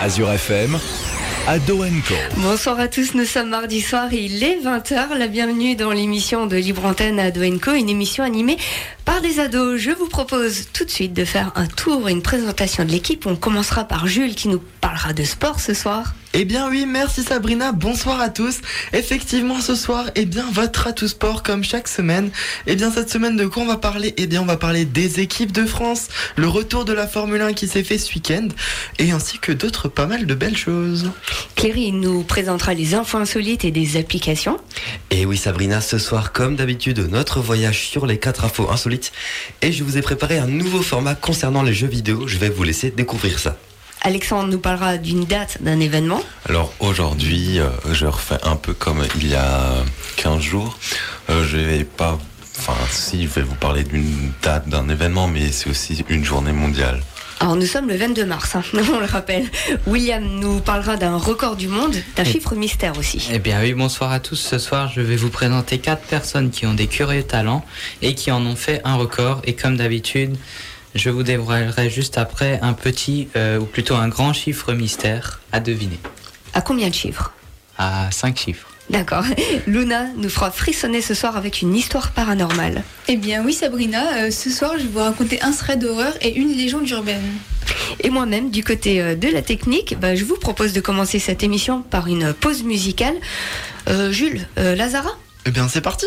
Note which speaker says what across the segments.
Speaker 1: Azure FM, Ado Co.
Speaker 2: Bonsoir à tous, nous sommes mardi soir il est 20h. La bienvenue dans l'émission de Libre Antenne Ado Co, une émission animée par des ados. Je vous propose tout de suite de faire un tour une présentation de l'équipe. On commencera par Jules qui nous parlera de sport ce soir.
Speaker 3: Eh bien oui, merci Sabrina, bonsoir à tous. Effectivement ce soir, eh bien votre atout sport comme chaque semaine. Eh bien cette semaine de quoi on va parler? Eh bien on va parler des équipes de France, le retour de la Formule 1 qui s'est fait ce week-end et ainsi que d'autres pas mal de belles choses.
Speaker 2: Cléry nous présentera les infos insolites et des applications.
Speaker 4: Et oui Sabrina, ce soir comme d'habitude, notre voyage sur les 4 infos insolites et je vous ai préparé un nouveau format concernant les jeux vidéo. Je vais vous laisser découvrir ça.
Speaker 2: Alexandre nous parlera d'une date, d'un événement.
Speaker 5: Alors aujourd'hui, euh, je refais un peu comme il y a 15 jours. Euh, je vais pas, enfin si, je vais vous parler d'une date, d'un événement, mais c'est aussi une journée mondiale.
Speaker 2: Alors nous sommes le 22 mars, hein, on le rappelle. William nous parlera d'un record du monde, d'un chiffre mystère aussi.
Speaker 6: Eh bien oui, bonsoir à tous. Ce soir, je vais vous présenter quatre personnes qui ont des curieux talents et qui en ont fait un record. Et comme d'habitude, je vous dévoilerai juste après un petit, euh, ou plutôt un grand chiffre mystère à deviner.
Speaker 2: À combien de chiffres?
Speaker 6: À cinq chiffres.
Speaker 2: D'accord. Luna nous fera frissonner ce soir avec une histoire paranormale.
Speaker 7: Eh bien oui Sabrina, euh, ce soir je vais vous raconter un thread d'horreur et une légende urbaine.
Speaker 2: Et moi-même, du côté euh, de la technique, bah, je vous propose de commencer cette émission par une pause musicale. Euh, Jules, euh, Lazara?
Speaker 3: Eh bien c'est parti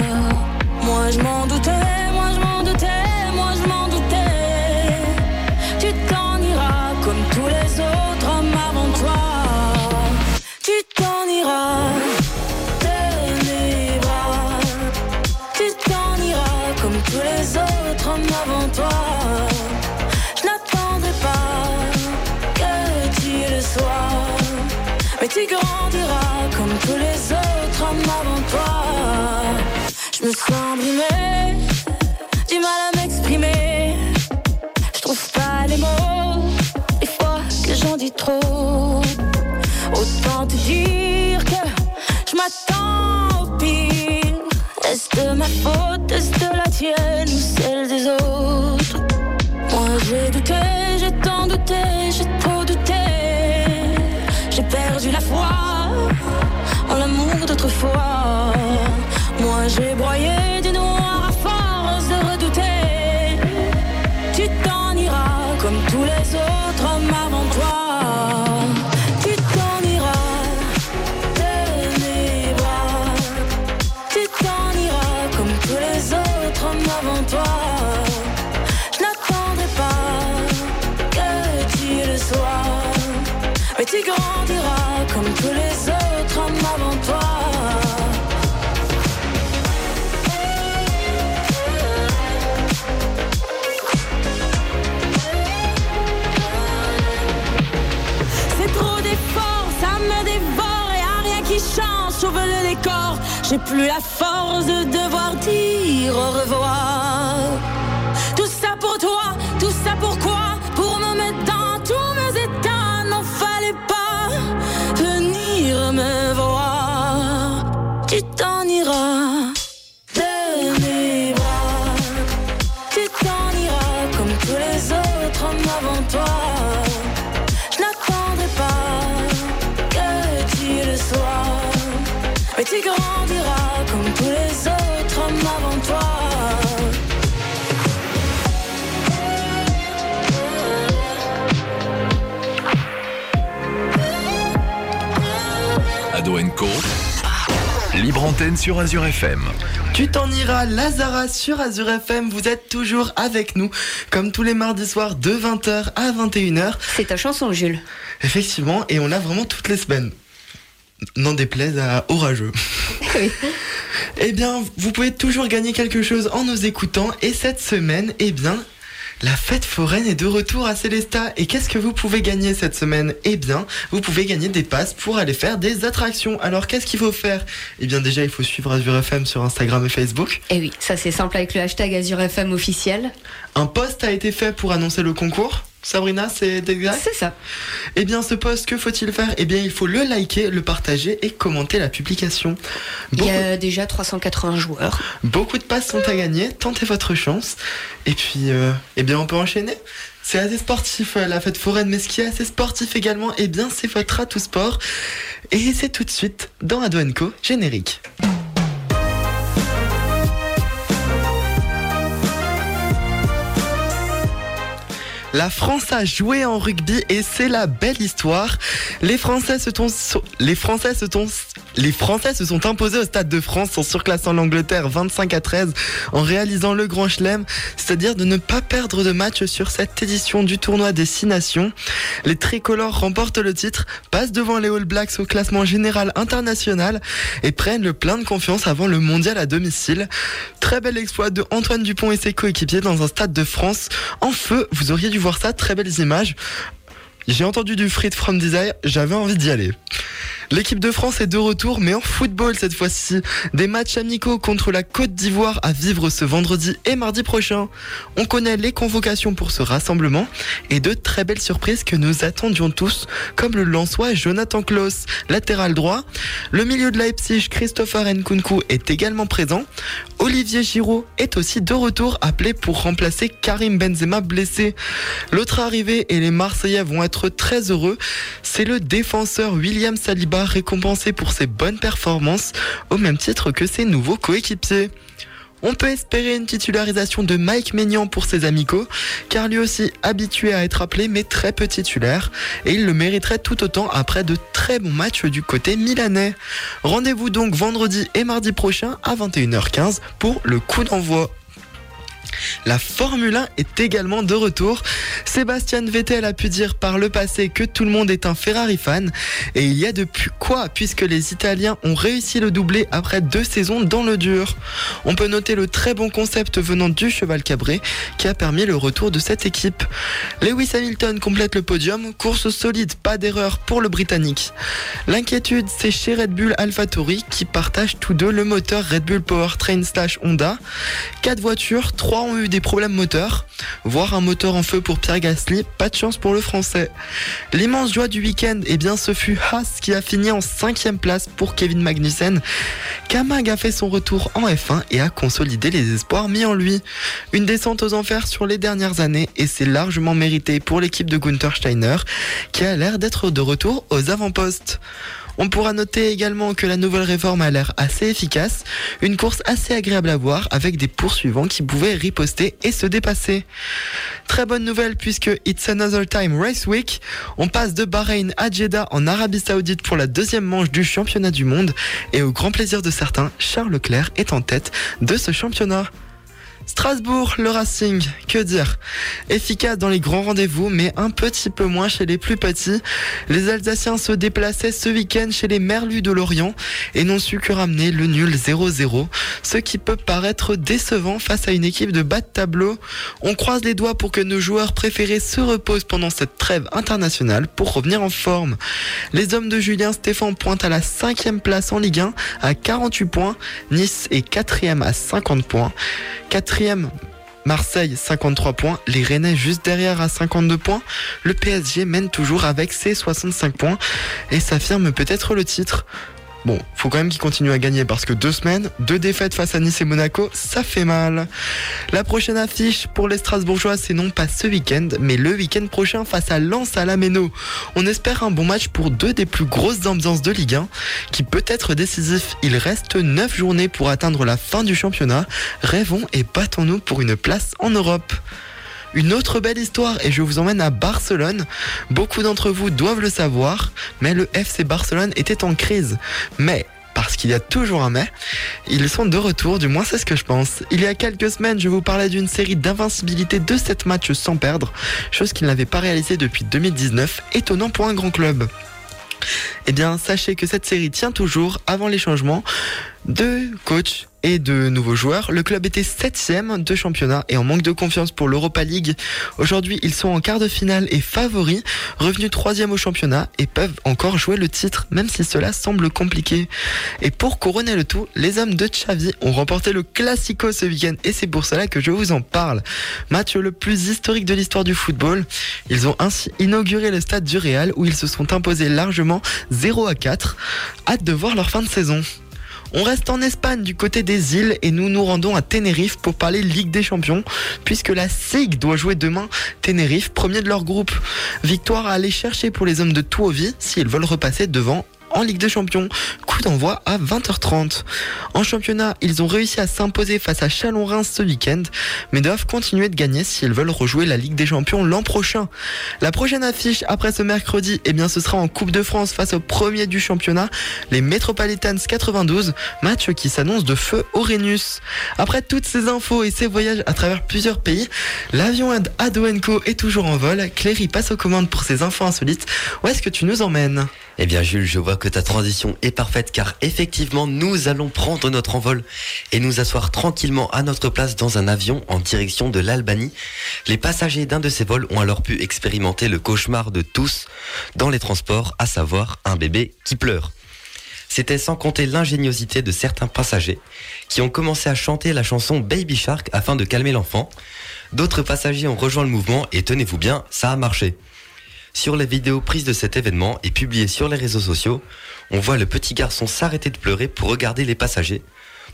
Speaker 8: Moi je m'en doutais, moi je m'en doutais, plus la
Speaker 1: Sur Azure FM.
Speaker 3: Tu t'en iras, Lazara sur Azure FM. Vous êtes toujours avec nous, comme tous les mardis soirs de 20h à 21h.
Speaker 2: C'est ta chanson, Jules.
Speaker 3: Effectivement, et on a vraiment toutes les semaines. N'en déplaise à orageux.
Speaker 2: Oui.
Speaker 3: Eh bien, vous pouvez toujours gagner quelque chose en nous écoutant. Et cette semaine, eh bien, la fête foraine est de retour à Célesta. Et qu'est-ce que vous pouvez gagner cette semaine? Eh bien, vous pouvez gagner des passes pour aller faire des attractions. Alors, qu'est-ce qu'il faut faire? Eh bien, déjà, il faut suivre Azure FM sur Instagram et Facebook.
Speaker 2: Et oui, ça c'est simple avec le hashtag AzurFM officiel.
Speaker 3: Un post a été fait pour annoncer le concours. Sabrina, c'est exact
Speaker 2: C'est ça.
Speaker 3: Eh bien, ce post, que faut-il faire? Eh bien, il faut le liker, le partager et commenter la publication.
Speaker 2: Il y a déjà 380 joueurs.
Speaker 3: beaucoup de passes sont à gagner. Tentez votre chance. Et puis, euh, eh bien, on peut enchaîner. C'est assez sportif, euh, la fête foraine, mais ce qui est assez sportif également, eh bien, c'est votre atout sport. Et c'est tout de suite dans Ado Co, générique. La France a joué en rugby et c'est la belle histoire. Les Français se sont, les Français se sont, les Français se sont imposés au Stade de France en surclassant l'Angleterre 25 à 13 en réalisant le grand chelem, c'est-à-dire de ne pas perdre de match sur cette édition du tournoi des six nations. Les tricolores remportent le titre, passent devant les All Blacks au classement général international et prennent le plein de confiance avant le mondial à domicile. Très bel exploit de Antoine Dupont et ses coéquipiers dans un Stade de France en feu. Vous auriez dû voir ça, très belles images. J'ai entendu du Frit from Desire, j'avais envie d'y aller. L'équipe de France est de retour, mais en football cette fois-ci. Des matchs amicaux contre la Côte d'Ivoire à vivre ce vendredi et mardi prochain. On connaît les convocations pour ce rassemblement et de très belles surprises que nous attendions tous, comme le Lançois Jonathan Klaus, latéral droit. Le milieu de Leipzig, Christopher Nkunku, est également présent. Olivier Giroud est aussi de retour, appelé pour remplacer Karim Benzema blessé. L'autre arrivé et les Marseillais vont être très heureux. C'est le défenseur William Saliba récompensé pour ses bonnes performances au même titre que ses nouveaux coéquipiers. On peut espérer une titularisation de Mike Maignan pour ses amicaux, car lui aussi habitué à être appelé mais très peu titulaire, et il le mériterait tout autant après de très bons matchs du côté milanais. Rendez-vous donc vendredi et mardi prochain à 21h15 pour le coup d'envoi. La Formule 1 est également de retour. Sébastien Vettel a pu dire par le passé que tout le monde est un Ferrari fan. Et il y a depuis quoi puisque les Italiens ont réussi le doublé après deux saisons dans le dur. On peut noter le très bon concept venant du cheval cabré qui a permis le retour de cette équipe. Lewis Hamilton complète le podium. Course solide, pas d'erreur pour le Britannique. L'inquiétude, c'est chez Red Bull AlphaTauri qui partagent tous deux le moteur Red Bull Powertrain slash Honda. Quatre voitures, trois ont eu des problèmes moteurs, voire un moteur en feu pour Pierre Gasly, pas de chance pour le français. L'immense joie du week-end, eh bien ce fut Haas qui a fini en cinquième place pour Kevin Magnussen. Kamag a fait son retour en F1 et a consolidé les espoirs mis en lui. Une descente aux enfers sur les dernières années et c'est largement mérité pour l'équipe de Gunther Steiner qui a l'air d'être de retour aux avant-postes. On pourra noter également que la nouvelle réforme a l'air assez efficace, une course assez agréable à voir avec des poursuivants qui pouvaient riposter et se dépasser. Très bonne nouvelle puisque It's Another Time Race Week, on passe de Bahreïn à Jeddah en Arabie Saoudite pour la deuxième manche du championnat du monde et au grand plaisir de certains, Charles Leclerc est en tête de ce championnat. Strasbourg, le Racing, que dire Efficace dans les grands rendez-vous, mais un petit peu moins chez les plus petits. Les Alsaciens se déplaçaient ce week-end chez les Merlus de Lorient et n'ont su que ramener le nul 0-0, ce qui peut paraître décevant face à une équipe de bas de tableau. On croise les doigts pour que nos joueurs préférés se reposent pendant cette trêve internationale pour revenir en forme. Les hommes de Julien Stéphan pointent à la cinquième place en Ligue 1 à 48 points. Nice est quatrième à 50 points. Marseille 53 points, les Rennais juste derrière à 52 points. Le PSG mène toujours avec ses 65 points et s'affirme peut-être le titre. Bon, faut quand même qu'il continue à gagner parce que deux semaines, deux défaites face à Nice et Monaco, ça fait mal. La prochaine affiche pour les Strasbourgeois, c'est non pas ce week-end, mais le week-end prochain face à Lens à la Méno. On espère un bon match pour deux des plus grosses ambiances de Ligue 1, qui peut être décisif. Il reste neuf journées pour atteindre la fin du championnat. Rêvons et battons-nous pour une place en Europe. Une autre belle histoire et je vous emmène à Barcelone. Beaucoup d'entre vous doivent le savoir, mais le FC Barcelone était en crise. Mais parce qu'il y a toujours un mais, ils sont de retour, du moins c'est ce que je pense. Il y a quelques semaines, je vous parlais d'une série d'invincibilité de 7 matchs sans perdre, chose qu'ils n'avaient pas réalisé depuis 2019, étonnant pour un grand club. Eh bien, sachez que cette série tient toujours avant les changements de coach et de nouveaux joueurs. Le club était septième de championnat et en manque de confiance pour l'Europa League. Aujourd'hui, ils sont en quart de finale et favoris, revenus troisième au championnat et peuvent encore jouer le titre, même si cela semble compliqué. Et pour couronner le tout, les hommes de Xavi ont remporté le Classico ce week-end et c'est pour cela que je vous en parle. Match le plus historique de l'histoire du football. Ils ont ainsi inauguré le stade du Real où ils se sont imposés largement 0 à 4. Hâte de voir leur fin de saison. On reste en Espagne du côté des îles et nous nous rendons à Tenerife pour parler Ligue des Champions puisque la SIG doit jouer demain Tenerife, premier de leur groupe. Victoire à aller chercher pour les hommes de Tuovi s'ils veulent repasser devant en Ligue des Champions. Coup d'envoi à 20h30. En championnat, ils ont réussi à s'imposer face à Chalon-Reims ce week-end, mais doivent continuer de gagner s'ils veulent rejouer la Ligue des Champions l'an prochain. La prochaine affiche après ce mercredi, eh bien, ce sera en Coupe de France face au premier du championnat, les Metropolitans 92, match qui s'annonce de feu au Rhenus. Après toutes ces infos et ces voyages à travers plusieurs pays, l'avion Adoenco est toujours en vol. Cléry passe aux commandes pour ces infos insolites. Où est-ce que tu nous emmènes?
Speaker 4: Eh bien Jules, je vois que ta transition est parfaite car effectivement nous allons prendre notre envol et nous asseoir tranquillement à notre place dans un avion en direction de l'Albanie. Les passagers d'un de ces vols ont alors pu expérimenter le cauchemar de tous dans les transports, à savoir un bébé qui pleure. C'était sans compter l'ingéniosité de certains passagers qui ont commencé à chanter la chanson Baby Shark afin de calmer l'enfant. D'autres passagers ont rejoint le mouvement et tenez-vous bien, ça a marché. Sur les vidéos prises de cet événement et publiées sur les réseaux sociaux, on voit le petit garçon s'arrêter de pleurer pour regarder les passagers.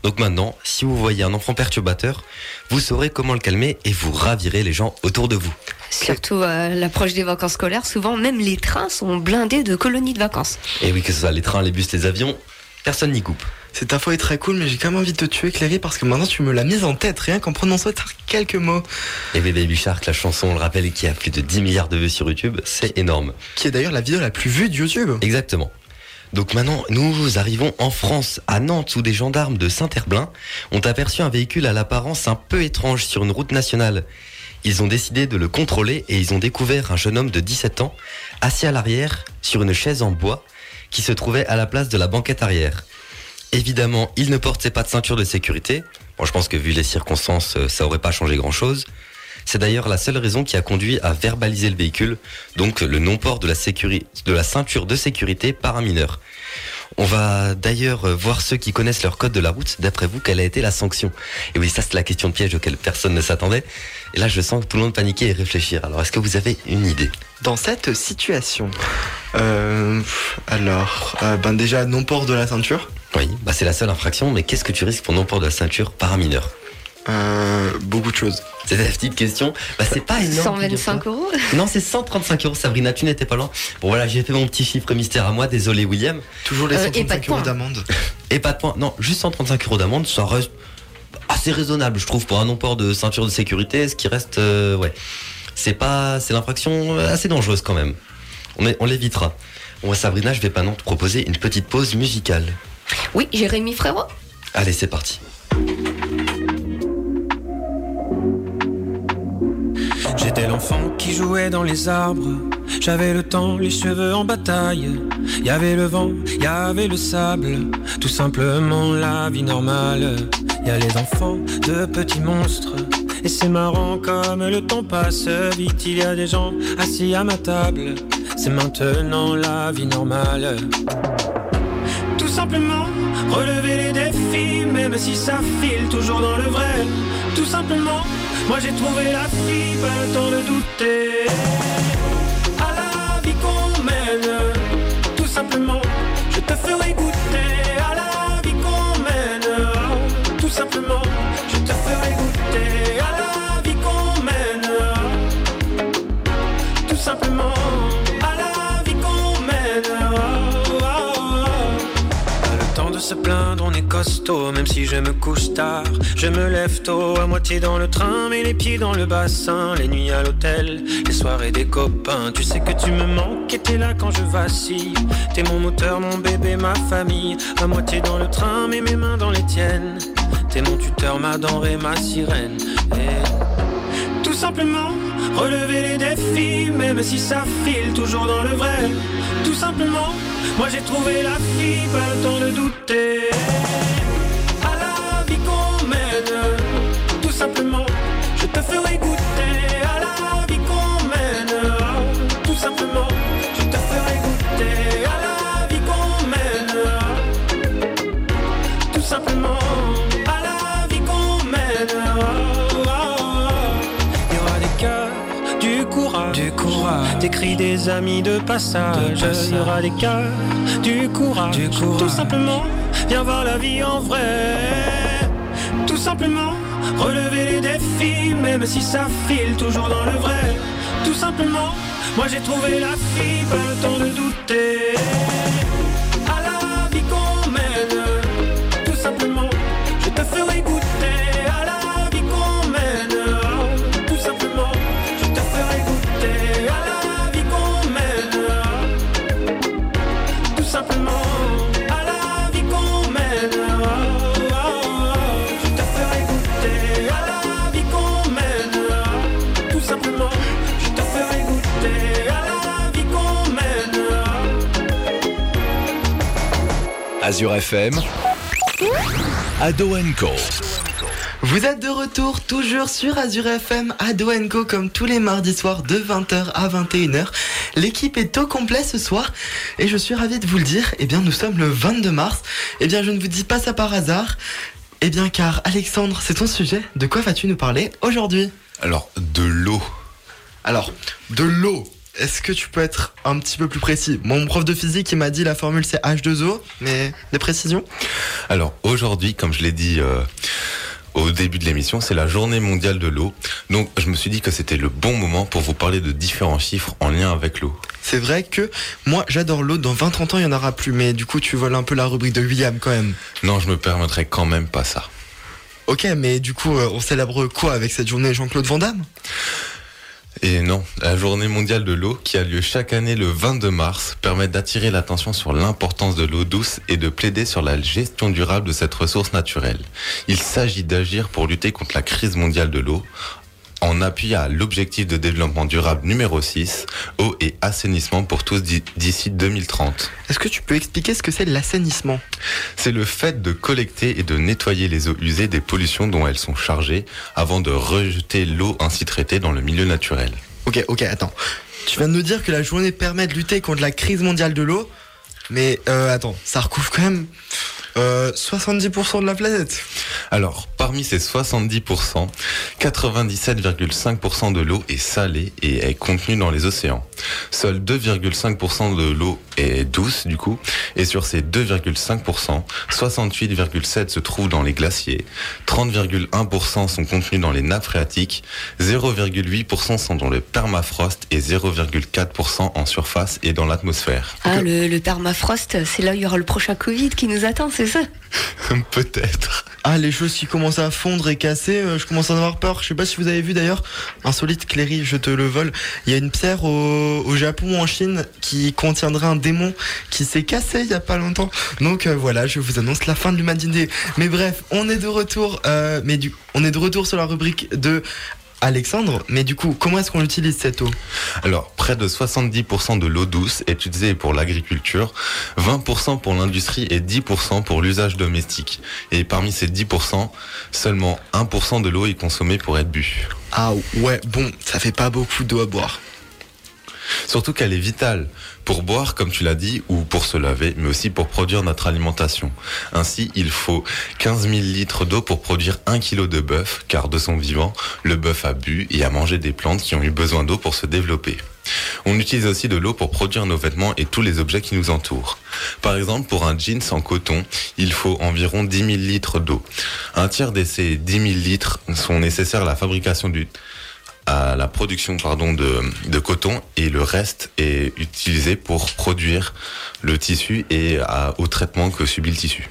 Speaker 4: Donc maintenant, si vous voyez un enfant perturbateur, vous saurez comment le calmer et vous ravirez les gens autour de vous.
Speaker 2: Surtout à l'approche des vacances scolaires, souvent même les trains sont blindés de colonies de vacances.
Speaker 4: Et oui, que ce soit les trains, les bus, les avions, personne n'y coupe.
Speaker 3: Cette info est très cool, mais j'ai quand même envie de te tuer, Cléry, parce que maintenant tu me l'as mise en tête, rien qu'en prononçant quelques mots.
Speaker 4: Et Baby Shark, la chanson, on le rappelle, qui a plus de 10 milliards de vues sur YouTube, c'est énorme.
Speaker 3: Qui est d'ailleurs la vidéo la plus vue de YouTube.
Speaker 4: Exactement. Donc maintenant, nous arrivons en France, à Nantes, où des gendarmes de Saint-Herblain ont aperçu un véhicule à l'apparence un peu étrange sur une route nationale. Ils ont décidé de le contrôler et ils ont découvert un jeune homme de 17 ans, assis à l'arrière, sur une chaise en bois, qui se trouvait à la place de la banquette arrière. Évidemment, il ne portait pas de ceinture de sécurité. Bon, je pense que vu les circonstances, euh, ça aurait pas changé grand chose. C'est d'ailleurs la seule raison qui a conduit à verbaliser le véhicule, donc le non-port de la, sécurité, de la ceinture de sécurité par un mineur. On va d'ailleurs euh, voir ceux qui connaissent leur code de la route. D'après vous, quelle a été la sanction? Et oui, ça c'est la question de piège auquel personne ne s'attendait. Et là, je sens que tout le monde paniquer et réfléchir. Alors, est-ce que vous avez une idée?
Speaker 3: Dans cette situation, euh, alors, euh, ben déjà non-port de la ceinture.
Speaker 4: Oui, bah c'est la seule infraction. Mais qu'est-ce que tu risques pour non-port de la ceinture par un mineur
Speaker 3: euh, beaucoup de choses.
Speaker 4: C'est la petite question. Bah, c'est pas énorme.
Speaker 2: 125 euros?
Speaker 4: Non, c'est 135 euros. Sabrina, tu n'étais pas loin. Bon, voilà, j'ai fait mon petit chiffre mystère à moi. Désolé, William.
Speaker 3: Toujours les
Speaker 2: Euh, et pas
Speaker 3: 135
Speaker 2: de
Speaker 3: euros d'amende.
Speaker 4: Et pas de points. Non, juste 135 euros d'amende. Ça reste assez raisonnable, je trouve, pour un non-port de ceinture de sécurité. Ce qui reste, euh, ouais. C'est pas, c'est l'infraction assez dangereuse quand même. On, est- on l'évitera. Bon, Sabrina, je vais pas non te proposer une petite pause musicale.
Speaker 2: Oui, Jérémy Frérot
Speaker 4: Allez, c'est parti.
Speaker 9: J'étais l'enfant qui jouait dans les arbres. J'avais le temps, les cheveux en bataille. Il y avait le vent, il y avait le sable. Tout simplement la vie normale. Il y a les enfants de petits monstres. Et c'est marrant comme le temps passe vite. Il y a des gens assis à ma table. C'est maintenant la vie normale. Tout simplement, relever les défis, même si ça file toujours dans le vrai. Tout simplement, moi j'ai trouvé la fille, pas le temps de douter. À la vie qu'on mène, tout simplement, je te ferai goûter. Se plaindre, on est costaud, même si je me couche tard. Je me lève tôt, à moitié dans le train, mais les pieds dans le bassin. Les nuits à l'hôtel, les soirées des copains. Tu sais que tu me manques et t'es là quand je vacille. T'es mon moteur, mon bébé, ma famille. À moitié dans le train, mais mes mains dans les tiennes. T'es mon tuteur, ma denrée, ma sirène. Et Tout simplement, relever les défis, même si ça file toujours dans le vrai. Tout simplement, moi j'ai trouvé la fille, pas le temps de douter. À la vie qu'on mène, tout simplement, je te ferai goûter. À la vie qu'on mène, tout simplement, des cris des amis de passage. Il y aura des cœurs, du courage, du courage. Tout simplement, viens voir la vie en vrai. Tout simplement, relever les défis, même si ça file toujours dans le vrai. Tout simplement, moi j'ai trouvé la fille, pas le temps de douter.
Speaker 1: Azure FM, Ado Co.
Speaker 3: Vous êtes de retour toujours sur Azure FM à Co comme tous les mardis soirs de 20h à 21h. L'équipe est au complet ce soir et je suis ravi de vous le dire. Eh bien, nous sommes le 22 mars. Eh bien, je ne vous dis pas ça par hasard. Eh bien, car Alexandre, c'est ton sujet. De quoi vas-tu nous parler aujourd'hui?
Speaker 5: Alors, de l'eau.
Speaker 3: Alors, de l'eau. Est-ce que tu peux être un petit peu plus précis? Mon prof de physique, il m'a dit la formule c'est H2O, mais des précisions?
Speaker 5: Alors aujourd'hui, comme je l'ai dit euh, au début de l'émission, c'est la journée mondiale de l'eau. Donc je me suis dit que c'était le bon moment pour vous parler de différents chiffres en lien avec l'eau.
Speaker 3: C'est vrai que moi j'adore l'eau, dans 20-30 ans il n'y en aura plus, mais du coup tu voles un peu la rubrique de William quand même.
Speaker 5: Non, je me permettrai quand même pas ça.
Speaker 3: Ok, mais du coup euh, on célèbre quoi avec cette journée Jean-Claude Van Damme?
Speaker 5: Et non, la journée mondiale de l'eau, qui a lieu chaque année le 22 mars, permet d'attirer l'attention sur l'importance de l'eau douce et de plaider sur la gestion durable de cette ressource naturelle. Il s'agit d'agir pour lutter contre la crise mondiale de l'eau en appui à l'objectif de développement durable numéro 6, eau et assainissement pour tous d'i- d'ici 2030.
Speaker 3: Est-ce que tu peux expliquer ce que c'est l'assainissement?
Speaker 5: C'est le fait de collecter et de nettoyer les eaux usées des pollutions dont elles sont chargées avant de rejeter l'eau ainsi traitée dans le milieu naturel.
Speaker 3: Ok, ok, attends. Tu viens de nous dire que la journée permet de lutter contre la crise mondiale de l'eau, mais euh, attends, ça recouvre quand même euh, 70% de la planète.
Speaker 5: Alors, parmi ces 70%, 97,5% de l'eau est salée et est contenue dans les océans. Seul 2,5% de l'eau est douce, du coup, et sur ces 2,5%, 68,7% se trouvent dans les glaciers, 30,1% sont contenus dans les nappes phréatiques, 0,8% sont dans le permafrost et 0,4% en surface et dans l'atmosphère.
Speaker 2: Ah, le, le permafrost, c'est là où il y aura le prochain Covid qui nous attend, c'est ça
Speaker 5: Peut-être.
Speaker 3: Ah, les choses qui commencent à fondre et casser, euh, je commence à en avoir peur. Je sais pas si vous avez vu d'ailleurs, insolite Cléry, je te le vole. Il y a une pierre au, au Japon ou en Chine qui contiendrait un démon qui s'est cassé il y a pas longtemps. Donc euh, voilà, je vous annonce la fin de l'humanité. Mais bref, on est de retour, euh, mais du, on est de retour sur la rubrique de Alexandre. Mais du coup, comment est-ce qu'on utilise cette eau?
Speaker 5: Alors, près de 70% de l'eau douce est utilisée pour l'agriculture, 20% pour l'industrie et 10% pour l'usage domestique. Et parmi ces 10%, seulement 1% de l'eau est consommée pour être bu.
Speaker 3: Ah ouais, bon, ça fait pas beaucoup d'eau à boire.
Speaker 5: Surtout qu'elle est vitale pour boire, comme tu l'as dit, ou pour se laver, mais aussi pour produire notre alimentation. Ainsi, il faut 15 000 litres d'eau pour produire 1 kg de bœuf, car de son vivant, le bœuf a bu et a mangé des plantes qui ont eu besoin d'eau pour se développer. On utilise aussi de l'eau pour produire nos vêtements et tous les objets qui nous entourent. Par exemple, pour un jeans en coton, il faut environ 10 000 litres d'eau. Un tiers de ces 10 000 litres sont nécessaires à la fabrication du, à la production pardon, de, de coton et le reste est utilisé pour produire le tissu et à- au traitement que subit le tissu.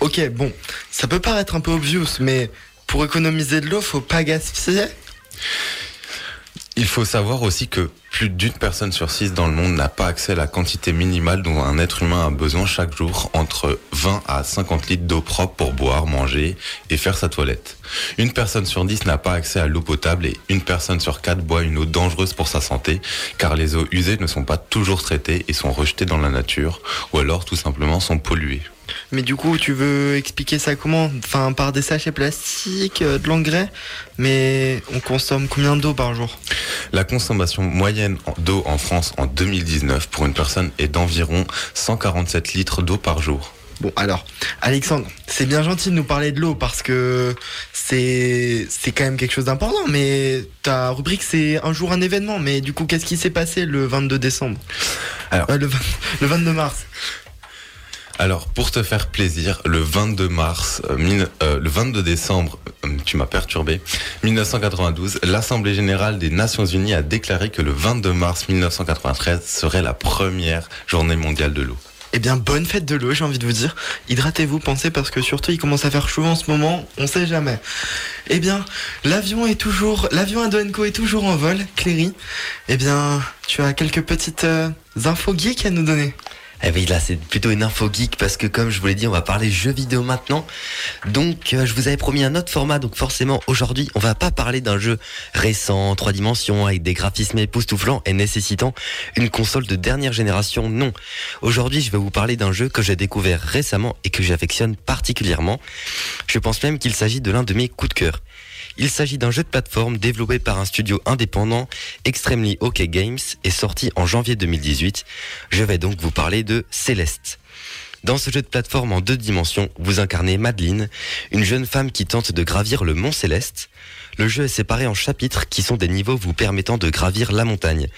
Speaker 3: Ok, bon, ça peut paraître un peu obvious, mais pour économiser de l'eau, faut pas gaspiller?
Speaker 5: Il faut savoir aussi que plus d'une personne sur six dans le monde n'a pas accès à la quantité minimale dont un être humain a besoin chaque jour, entre 20 à 50 litres d'eau propre pour boire, manger et faire sa toilette. Une personne sur dix n'a pas accès à l'eau potable et une personne sur quatre boit une eau dangereuse pour sa santé, car les eaux usées ne sont pas toujours traitées et sont rejetées dans la nature, ou alors tout simplement sont polluées.
Speaker 3: Mais du coup, tu veux expliquer ça comment? Enfin, par des sachets plastiques, euh, de l'engrais Mais on consomme combien d'eau par jour?
Speaker 5: La consommation moyenne en- d'eau en France en 2019 pour une personne est d'environ 147 litres d'eau par jour.
Speaker 3: Bon, alors, Alexandre, c'est bien gentil de nous parler de l'eau parce que c'est c'est quand même quelque chose d'important. Mais ta rubrique, c'est un jour un événement. Mais du coup, qu'est-ce qui s'est passé le 22 décembre
Speaker 5: Alors-
Speaker 3: Euh, le, 20 le 22 mars.
Speaker 5: Alors, pour te faire plaisir, le 22 mars, euh, mille- euh, le 22 décembre, euh, tu m'as perturbé, 1992, l'Assemblée générale des Nations Unies a déclaré que le 22 mars 1993 serait la première journée mondiale de l'eau.
Speaker 3: Eh bien, bonne fête de l'eau, j'ai envie de vous dire. Hydratez-vous, pensez, parce que surtout, il commence à faire chaud en ce moment, on sait jamais. Eh bien, l'avion est toujours, l'avion à Doenco est toujours en vol, Cléry. Eh bien, tu as quelques petites euh, infos geeks à nous donner.
Speaker 4: Eh oui, là, c'est plutôt une info geek parce que, comme je vous l'ai dit, on va parler jeux vidéo maintenant. Donc, euh, je vous avais promis un autre format. Donc, forcément, aujourd'hui, on va pas parler d'un jeu récent, trois dimensions, avec des graphismes époustouflants et nécessitant une console de dernière génération. Non. Aujourd'hui, je vais vous parler d'un jeu que j'ai découvert récemment et que j'affectionne particulièrement. Je pense même qu'il s'agit de l'un de mes coups de cœur. Il s'agit d'un jeu de plateforme développé par un studio indépendant, Extremely OK Games, et sorti en janvier 2018. Je vais donc vous parler de Céleste. Dans ce jeu de plateforme en deux dimensions, vous incarnez Madeline, une jeune femme qui tente de gravir le mont Céleste. Le jeu est séparé en chapitres qui sont des niveaux vous permettant de gravir la montagne.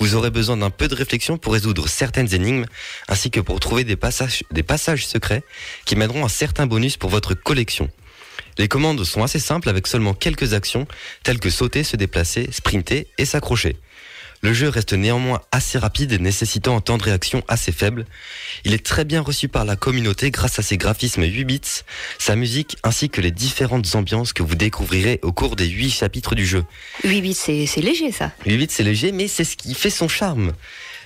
Speaker 4: Vous aurez besoin d'un peu de réflexion pour résoudre certaines énigmes, ainsi que pour trouver des passages, des passages secrets qui mèneront à certains bonus pour votre collection. Les commandes sont assez simples avec seulement quelques actions, telles que sauter, se déplacer, sprinter et s'accrocher. Le jeu reste néanmoins assez rapide et nécessitant un temps de réaction assez faible. Il est très bien reçu par la communauté grâce à ses graphismes 8 bits, sa musique ainsi que les différentes ambiances que vous découvrirez au cours des 8 chapitres du jeu.
Speaker 2: 8 bits, c'est c'est léger ça.
Speaker 4: 8 bits c'est léger mais c'est ce qui fait son charme.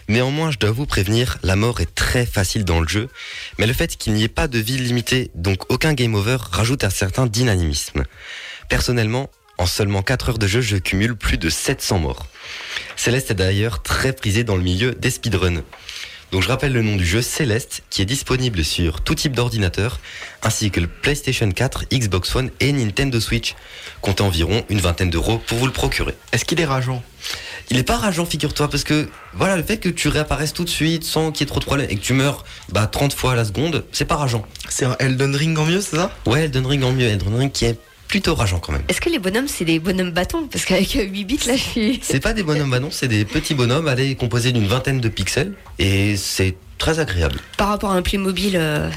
Speaker 4: Néanmoins, je dois vous prévenir, la mort est très facile dans le jeu, mais le fait qu'il n'y ait pas de vie limitée, donc aucun game over, rajoute un certain dynamisme. Personnellement, en seulement 4 heures de jeu, je cumule plus de 700 morts. Céleste est d'ailleurs très prisé dans le milieu des speedruns. Donc je rappelle le nom du jeu Céleste qui est disponible sur tout type d'ordinateur ainsi que le PlayStation 4, Xbox One et Nintendo Switch. Comptez environ une vingtaine d'euros pour vous le procurer.
Speaker 3: Est-ce qu'il est rageant?
Speaker 4: Il est pas rageant, figure-toi, parce que voilà, le fait que tu réapparaisses tout de suite sans qu'il y ait trop de problèmes et que tu meurs bah, 30 fois à la seconde, c'est pas rageant.
Speaker 3: C'est un Elden Ring en mieux, c'est ça?
Speaker 4: Ouais, Elden Ring en mieux, Elden Ring qui est plutôt rageant quand même.
Speaker 2: Est-ce que les bonhommes, c'est des bonhommes bâtons? Parce qu'avec euh, 8 bits, là, je suis.
Speaker 4: C'est pas des bonhommes, non, c'est des petits bonhommes, allez, composés d'une vingtaine de pixels et c'est très agréable.
Speaker 2: Par rapport à un Playmobil. euh,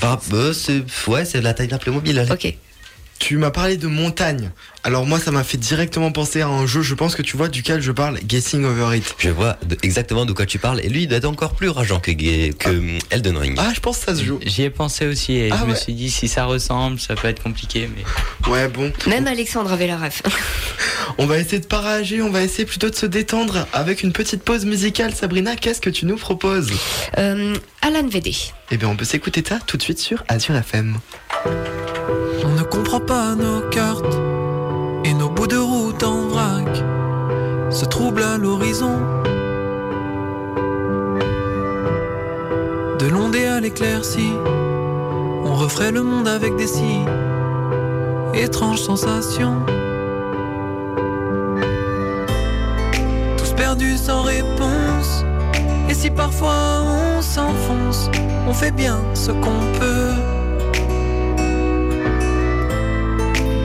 Speaker 4: Bah, euh, c'est ouais, c'est la taille d'un Playmobil. allez.
Speaker 2: Ok.
Speaker 3: Tu m'as parlé de montagne. Alors moi, ça m'a fait directement penser à un jeu, je pense que tu vois, duquel je parle, Guessing Over It.
Speaker 4: Je vois de- exactement de quoi tu parles et lui il doit être encore plus rageant que, que hum, Elden Ring.
Speaker 3: Ah, je pense que ça se joue.
Speaker 6: J'y ai pensé aussi et
Speaker 3: Ah
Speaker 6: je me suis dit si ça ressemble, ça peut être compliqué. Mais
Speaker 3: Ouais, bon.
Speaker 2: Même Alexandre avait la ref.
Speaker 3: On va essayer de pas rager, on va essayer plutôt de se détendre avec une petite pause musicale. Sabrina, qu'est-ce que tu nous proposes?
Speaker 2: Euh, Alan VD.
Speaker 3: Eh bien, on peut s'écouter ça tout de suite sur Azure FM.
Speaker 9: Comprend pas nos cartes et nos bouts de route en vrac se troublent à l'horizon. De l'ondée à l'éclaircie, on referait le monde avec des si étranges sensations. Tous perdus sans réponse, et si parfois on s'enfonce, on fait bien ce qu'on peut.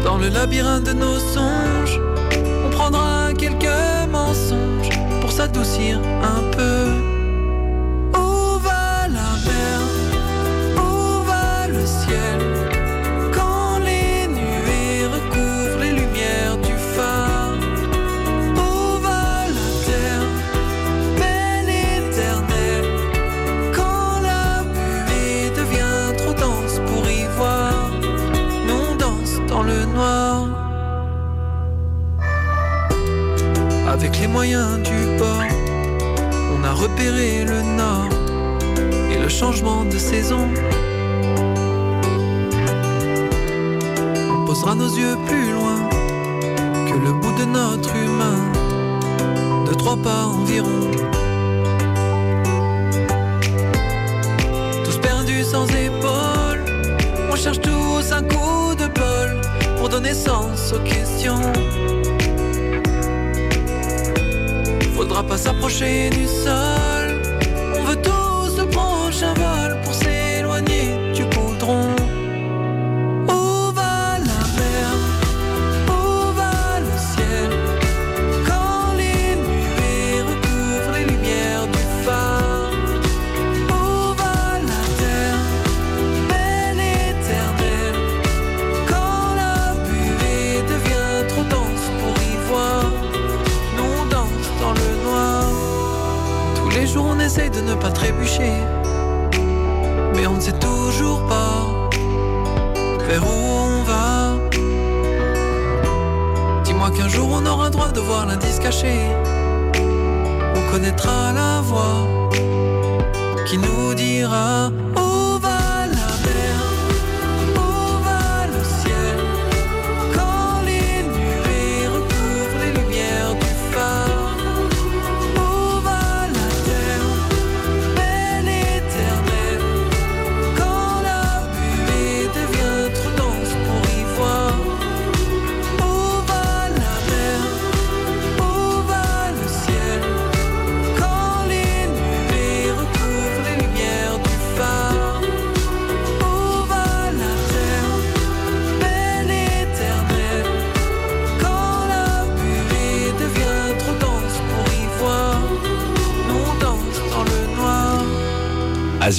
Speaker 9: Dans le labyrinthe de nos songes, on prendra quelques mensonges pour s'adoucir un peu.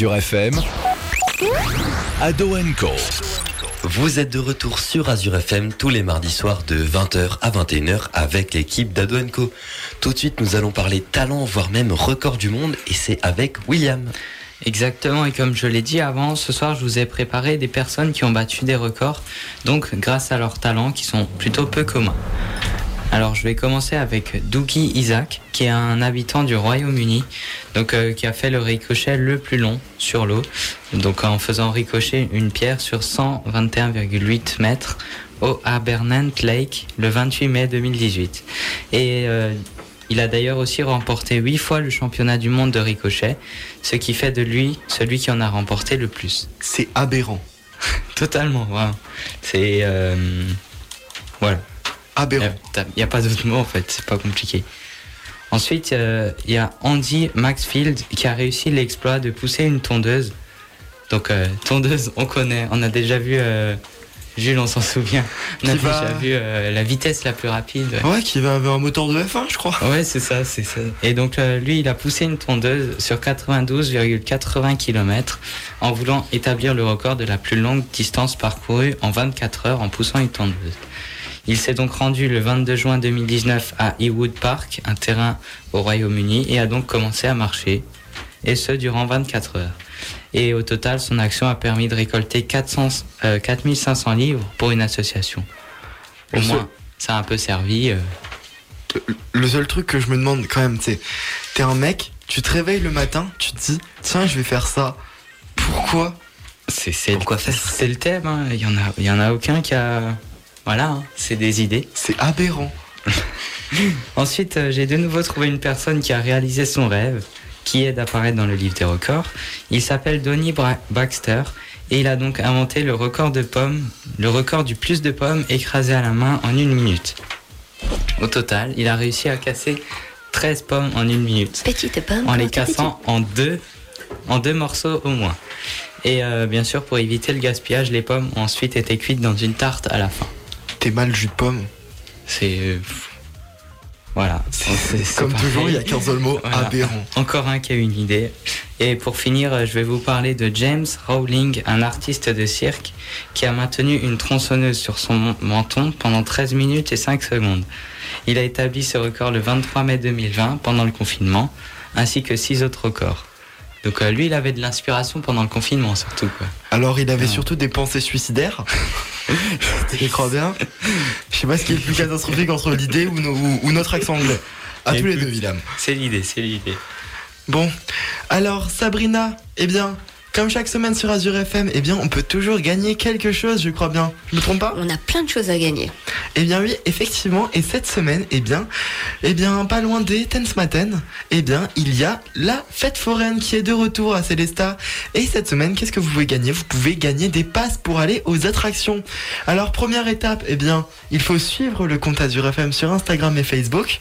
Speaker 1: Azure FM, Ado Co.
Speaker 4: Vous êtes de retour sur Azure FM tous les mardis soirs de 20h à 21h avec l'équipe d'Ado Co. Tout de suite, nous allons parler talent, voire même record du monde, et c'est avec William.
Speaker 6: Exactement, et comme je l'ai dit avant, ce soir je vous ai préparé des personnes qui ont battu des records, donc grâce à leurs talents qui sont plutôt peu communs. Alors je vais commencer avec Dougie Isaac, qui est un habitant du Royaume-Uni, donc euh, qui a fait le ricochet le plus long sur l'eau, donc en faisant ricocher une pierre sur 121,8 mètres au Abernant Lake le 28 mai 2018. Et euh, il a d'ailleurs aussi remporté 8 fois le championnat du monde de ricochet, ce qui fait de lui celui qui en a remporté le plus.
Speaker 3: C'est aberrant.
Speaker 6: Totalement, vraiment. C'est... euh, voilà.
Speaker 3: Aberrant.
Speaker 6: Il n'y a pas d'autre mot en fait, c'est pas compliqué. Ensuite, euh, il y a Andy Maxfield qui a réussi l'exploit de pousser une tondeuse. Donc, euh, tondeuse, on connaît, on a déjà vu, euh, Jules, on s'en souvient, on a
Speaker 3: Qui
Speaker 6: déjà
Speaker 3: va-
Speaker 6: vu euh, la vitesse la plus rapide.
Speaker 3: Ouais, qui va avoir un moteur de F1, je crois.
Speaker 6: Ouais, c'est ça, c'est ça. Et donc euh, lui, il a poussé une tondeuse sur 92,80 km en voulant établir le record de la plus longue distance parcourue en 24 heures en poussant une tondeuse. Il s'est donc rendu le 22 juin 2019 à Ewood Park, un terrain au Royaume-Uni, et a donc commencé à marcher, et ce durant 24 heures. Et au total, son action a permis de récolter 400, euh, 4500 livres pour une association. Au
Speaker 3: Le seul-
Speaker 6: moins, ça a un peu servi. euh,
Speaker 3: Le seul truc que je me demande quand même, c'est, t'es un mec, tu te réveilles le matin, tu te dis, tiens, je vais faire ça. Pourquoi?
Speaker 6: C'est c'est
Speaker 4: Pourquoi faire
Speaker 6: C'est le thème. hein. Il y en a, il y en a aucun qui a. Voilà, hein. c'est des idées.
Speaker 3: C'est aberrant.
Speaker 6: Ensuite, euh, j'ai de nouveau trouvé une personne qui a réalisé son rêve, qui est d'apparaître dans le livre des records. Il s'appelle Donny Bra- Baxter et il a donc inventé le record de pommes, le record du plus de pommes écrasées à la main en une minute. Au total, il a réussi à casser 13 pommes en une minute
Speaker 2: Petite pomme.
Speaker 6: en les cassant en deux, en deux morceaux au moins. Et euh, bien sûr, pour éviter le gaspillage, les pommes ont ensuite été cuites dans une tarte à la fin.
Speaker 3: T'es mal jus de pomme.
Speaker 6: C'est. euh, voilà.
Speaker 3: Comme toujours, il y a qu'un seul mot,
Speaker 6: Voilà.
Speaker 3: aberrant.
Speaker 6: Encore un qui a une idée. Et pour finir, je vais vous parler de James Rowling, un artiste de cirque qui a maintenu une tronçonneuse sur son menton pendant 13 minutes et 5 secondes. Il a établi ce record le 23 mai 2020 pendant le confinement, ainsi que 6 autres records. Donc euh, lui, il avait de l'inspiration pendant le confinement surtout. Quoi.
Speaker 3: Alors, il avait
Speaker 6: Ah.
Speaker 3: surtout des pensées suicidaires. je crois bien? Je sais pas ce qui est le plus catastrophique entre l'idée ou, no- ou- ou notre accent anglais. À tous les deux, William.
Speaker 6: C'est l'idée, c'est l'idée.
Speaker 3: Bon, alors Sabrina, eh bien, comme chaque semaine sur Azure FM, eh bien, on peut toujours gagner quelque chose, je crois bien. Je me trompe pas
Speaker 2: On a plein de choses à gagner.
Speaker 3: Eh bien oui, effectivement, et cette semaine, eh bien, eh bien, pas loin des Tensmaten, eh bien, il y a la fête foraine qui est de retour à Célesta. Et cette semaine, qu'est-ce que vous pouvez gagner? Vous pouvez gagner des passes pour aller aux attractions. Alors, première étape, eh bien, il faut suivre le compte Azure FM sur Instagram et Facebook.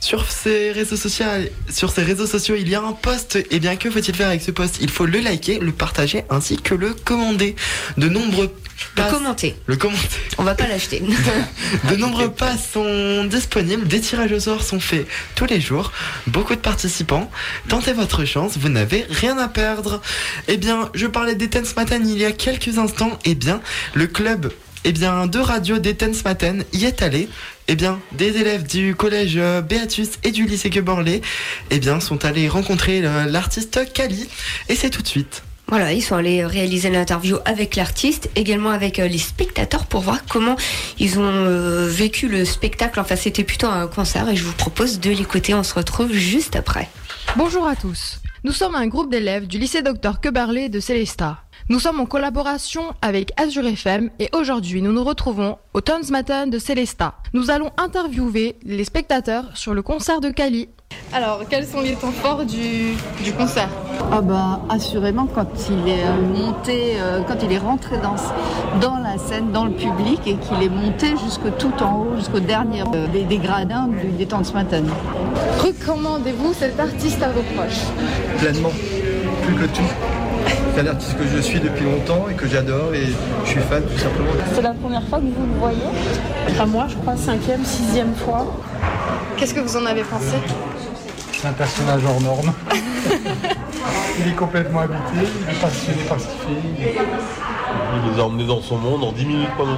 Speaker 3: Sur ces réseaux sociaux, sur ces réseaux sociaux, il y a un post. Et bien, que faut-il faire avec ce post? Il faut le liker, le partager ainsi que le commander. De nombreux
Speaker 2: Le
Speaker 3: passes-
Speaker 2: commenter.
Speaker 3: le commenter.
Speaker 2: On va pas l'acheter.
Speaker 3: De nombreux passes sont disponibles, des tirages au sort sont faits tous les jours, beaucoup de participants. Tentez votre chance, vous n'avez rien à perdre. Eh bien, je parlais d'Etens Matin il y a quelques instants. Eh bien, le club eh bien, de radio d'Etens Matin y est allé. Eh bien, des élèves du collège euh, Béatus et du lycée Queborlé eh bien, sont allés rencontrer euh, l'artiste Kali. Et c'est tout de suite.
Speaker 2: Voilà, ils sont allés réaliser l'interview avec l'artiste, également avec euh, les spectateurs pour voir comment ils ont euh, vécu le spectacle. Enfin, c'était plutôt un concert et je vous propose de l'écouter. On se retrouve juste après.
Speaker 10: Bonjour à tous. Nous sommes un groupe d'élèves du lycée Dr Quebarlé de Célestat. Nous sommes en collaboration avec Azure FM et aujourd'hui nous nous retrouvons au Tons Matin de Célestat. Nous allons interviewer les spectateurs sur le concert de Cali. Alors, quels sont les temps forts du, du concert?
Speaker 11: Ah bah assurément quand il est euh, monté, euh, quand il est rentré dans, dans la scène, dans le public et qu'il est monté jusque tout en haut, jusqu'au dernier euh, des, des gradins du, des temps de ce matin.
Speaker 10: Recommandez-vous cet artiste à vos proches?
Speaker 12: Pleinement, plus que tout. C'est un artiste que je suis depuis longtemps et que j'adore et je suis fan tout simplement.
Speaker 13: C'est la première fois que vous le voyez Enfin, moi, je crois cinquième, sixième fois.
Speaker 10: Qu'est-ce que vous en avez pensé?
Speaker 12: C'est un personnage hors norme. il est complètement habité, il est passionné par ce qu'il fait.
Speaker 14: Il les a emmenés dans son monde en 10 minutes pendant,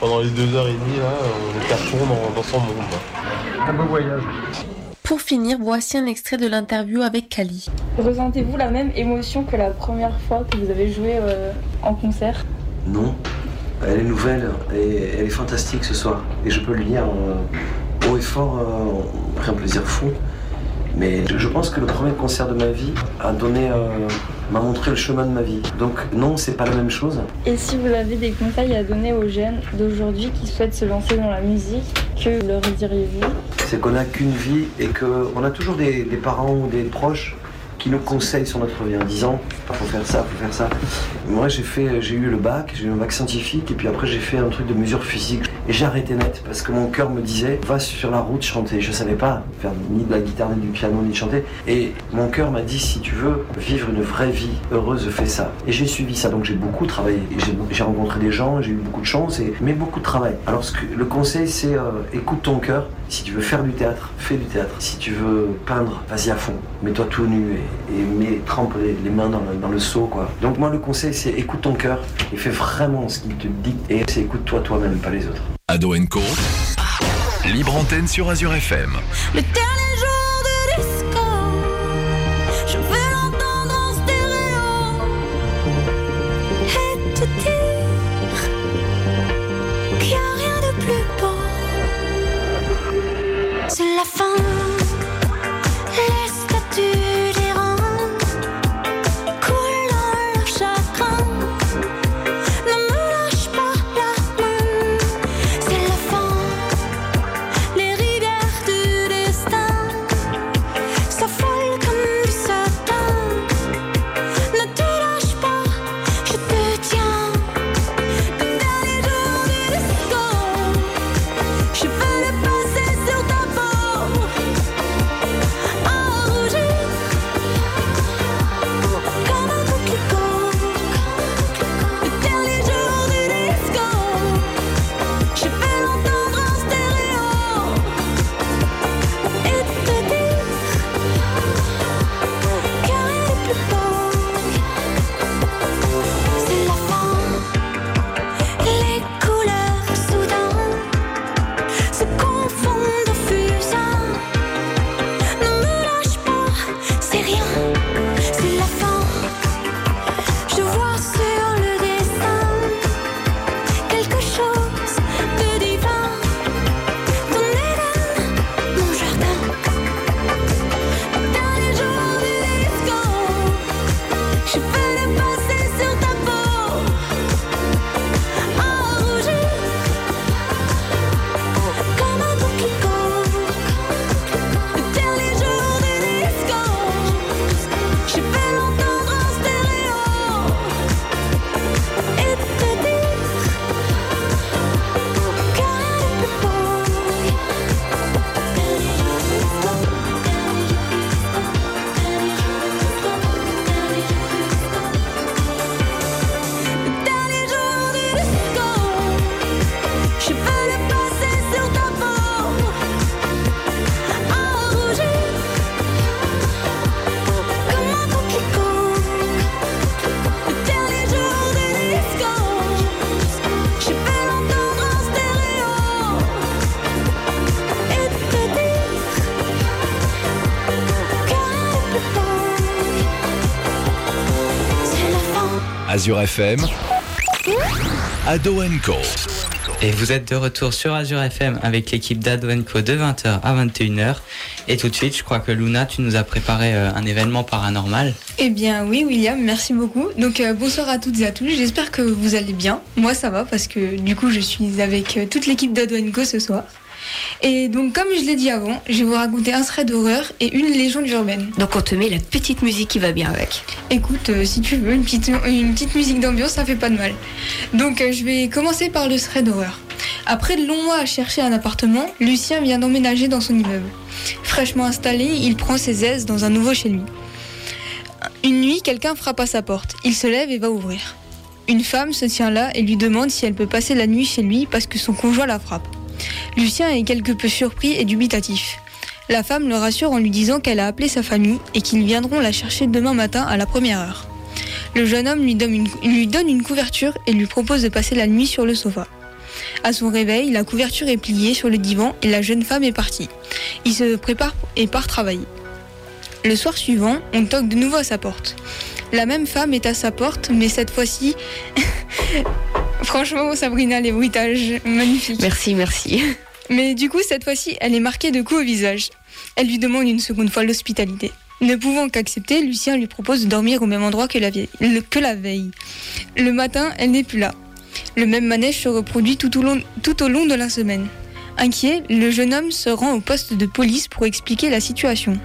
Speaker 14: pendant les deux heures et demie, là, on à fond dans, dans son monde.
Speaker 12: Un beau voyage.
Speaker 13: Pour finir, voici un extrait de l'interview avec Kali. Ressentez-vous la même émotion que la première fois que vous avez joué euh, en concert?
Speaker 15: Non, elle est nouvelle et elle est fantastique ce soir. Et je peux le dire euh, haut et fort, euh, pris un plaisir fou. Mais je, je pense que le premier concert de ma vie a donné, euh, m'a montré le chemin de ma vie. Donc non, c'est pas la même chose.
Speaker 13: Et si vous avez des conseils à donner aux jeunes d'aujourd'hui qui souhaitent se lancer dans la musique, que leur diriez-vous?
Speaker 15: C'est qu'on n'a qu'une vie et qu'on a toujours des, des parents ou des proches qui nous conseillent sur notre vie en disant faut faire ça, faut faire ça. Moi j'ai fait, j'ai eu le bac, j'ai eu un bac scientifique et puis après j'ai fait un truc de mesure physique et j'ai arrêté net parce que mon cœur me disait va sur la route chanter. Je savais pas faire ni de la guitare ni du piano ni de chanter et mon cœur m'a dit si tu veux vivre une vraie vie heureuse fais ça. Et j'ai suivi ça donc j'ai beaucoup travaillé. J'ai rencontré des gens, j'ai eu beaucoup de chance et mais beaucoup de travail. Alors le conseil c'est euh, écoute ton cœur. Si tu veux faire du théâtre, fais du théâtre. Si tu veux peindre, vas-y à fond. Mets-toi tout nu et, et mets, trempe les, les mains dans le, dans le seau, quoi. Donc moi, le conseil, c'est écoute ton cœur et fais vraiment ce qu'il te dit. Et c'est écoute-toi toi-même, pas les autres.
Speaker 1: Ado Co. Libre antenne sur Azure FM. Azure FM, Ado Co.
Speaker 6: Et vous êtes de retour sur Azure FM avec l'équipe d'Ado Co de 20h à 21h. Et tout de suite, je crois que Luna, tu nous as préparé euh, un événement paranormal.
Speaker 7: Eh bien oui William, merci beaucoup. Donc euh, bonsoir à toutes et à tous, j'espère que vous allez bien. Moi ça va parce que du coup je suis avec euh, toute l'équipe d'Ado Co ce soir. Et donc comme je l'ai dit avant, je vais vous raconter un thread d'horreur et une légende urbaine.
Speaker 2: Donc on te met la petite musique qui va bien avec.
Speaker 7: Écoute, euh, si tu veux, une petite, une petite musique d'ambiance, ça fait pas de mal. Donc euh, je vais commencer par le thread d'horreur. Après de longs mois à chercher un appartement, Lucien vient d'emménager dans son immeuble. Fraîchement installé, il prend ses aises dans un nouveau chez lui. Une nuit, quelqu'un frappe à sa porte. Il se lève et va ouvrir. Une femme se tient là et lui demande si elle peut passer la nuit chez lui parce que son conjoint la frappe. Lucien est quelque peu surpris et dubitatif. La femme le rassure en lui disant qu'elle a appelé sa famille et qu'ils viendront la chercher demain matin à la première heure. Le jeune homme lui donne, une, couverture et lui propose de passer la nuit sur le sofa. À son réveil, la couverture est pliée sur le divan et la jeune femme est partie. Il se prépare et part travailler. Le soir suivant, on toque de nouveau à sa porte. La même femme est à sa porte, mais cette fois-ci, franchement, Sabrina, les bruitages, magnifiques.
Speaker 2: Merci, merci.
Speaker 7: Mais du coup, cette fois-ci, elle est marquée de coups au visage. Elle lui demande une seconde fois l'hospitalité. Ne pouvant qu'accepter, Lucien lui propose de dormir au même endroit que la, vieille- le- que la veille. Le matin, elle n'est plus là. Le même manège se reproduit tout au, long, tout au long de la semaine. Inquiet, le jeune homme se rend au poste de police pour expliquer la situation.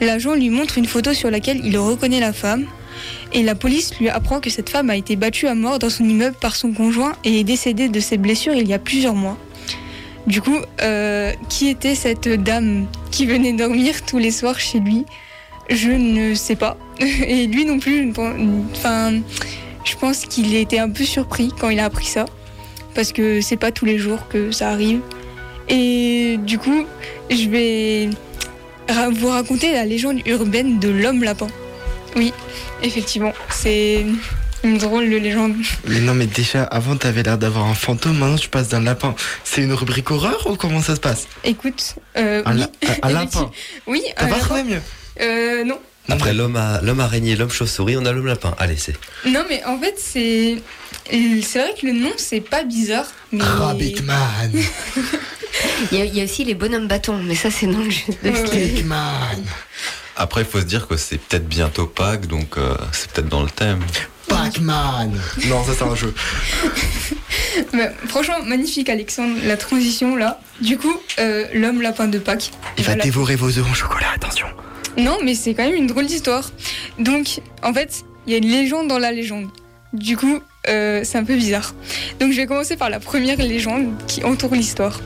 Speaker 7: L'agent lui montre une photo sur laquelle il reconnaît la femme et la police lui apprend que cette femme a été battue à mort dans son immeuble par son conjoint et est décédée de ses blessures il y a plusieurs mois. Du coup, euh, qui était cette dame qui venait dormir tous les soirs chez lui? Je ne sais pas. Et lui non plus, enfin, je pense qu'il était un peu surpris quand il a appris ça. Parce que c'est pas tous les jours que ça arrive. Et du coup, je vais vous raconter la légende urbaine de l'homme lapin. Oui, effectivement, c'est une drôle de légende.
Speaker 3: Mais non, mais déjà, avant, t'avais l'air d'avoir un fantôme, maintenant tu passes d'un lapin. C'est une rubrique horreur ou comment ça se passe?
Speaker 7: Écoute, euh,
Speaker 3: Un,
Speaker 7: oui.
Speaker 3: la- un- un lapin.
Speaker 7: Oui,
Speaker 3: T'as
Speaker 7: un
Speaker 3: pas trouvé mieux?
Speaker 7: Euh, non.
Speaker 4: Après l'homme araignée, l'homme chauve-souris, on a l'homme lapin. Allez, c'est.
Speaker 7: Non, mais en fait, c'est. C'est vrai que le nom, c'est pas bizarre. Mais...
Speaker 3: Rabbitman
Speaker 2: Il y, a, il y a aussi les bonhommes bâtons, mais ça c'est non le jeu de
Speaker 3: Stickman
Speaker 5: Après, il faut se dire que c'est peut-être bientôt Pâques, donc euh, c'est peut-être dans le thème.
Speaker 3: Pac-Man Non, ça c'est un jeu.
Speaker 7: Mais franchement, magnifique, Alexandre, la transition là. Du coup, euh, l'homme lapin de Pâques.
Speaker 3: Il va
Speaker 7: Voilà.
Speaker 3: dévorer vos œufs en chocolat, attention.
Speaker 7: Non, mais c'est quand même une drôle d'histoire. Donc, en fait, il y a une légende dans la légende. Du coup, euh, c'est un peu bizarre. Donc, je vais commencer par la première légende qui entoure l'histoire.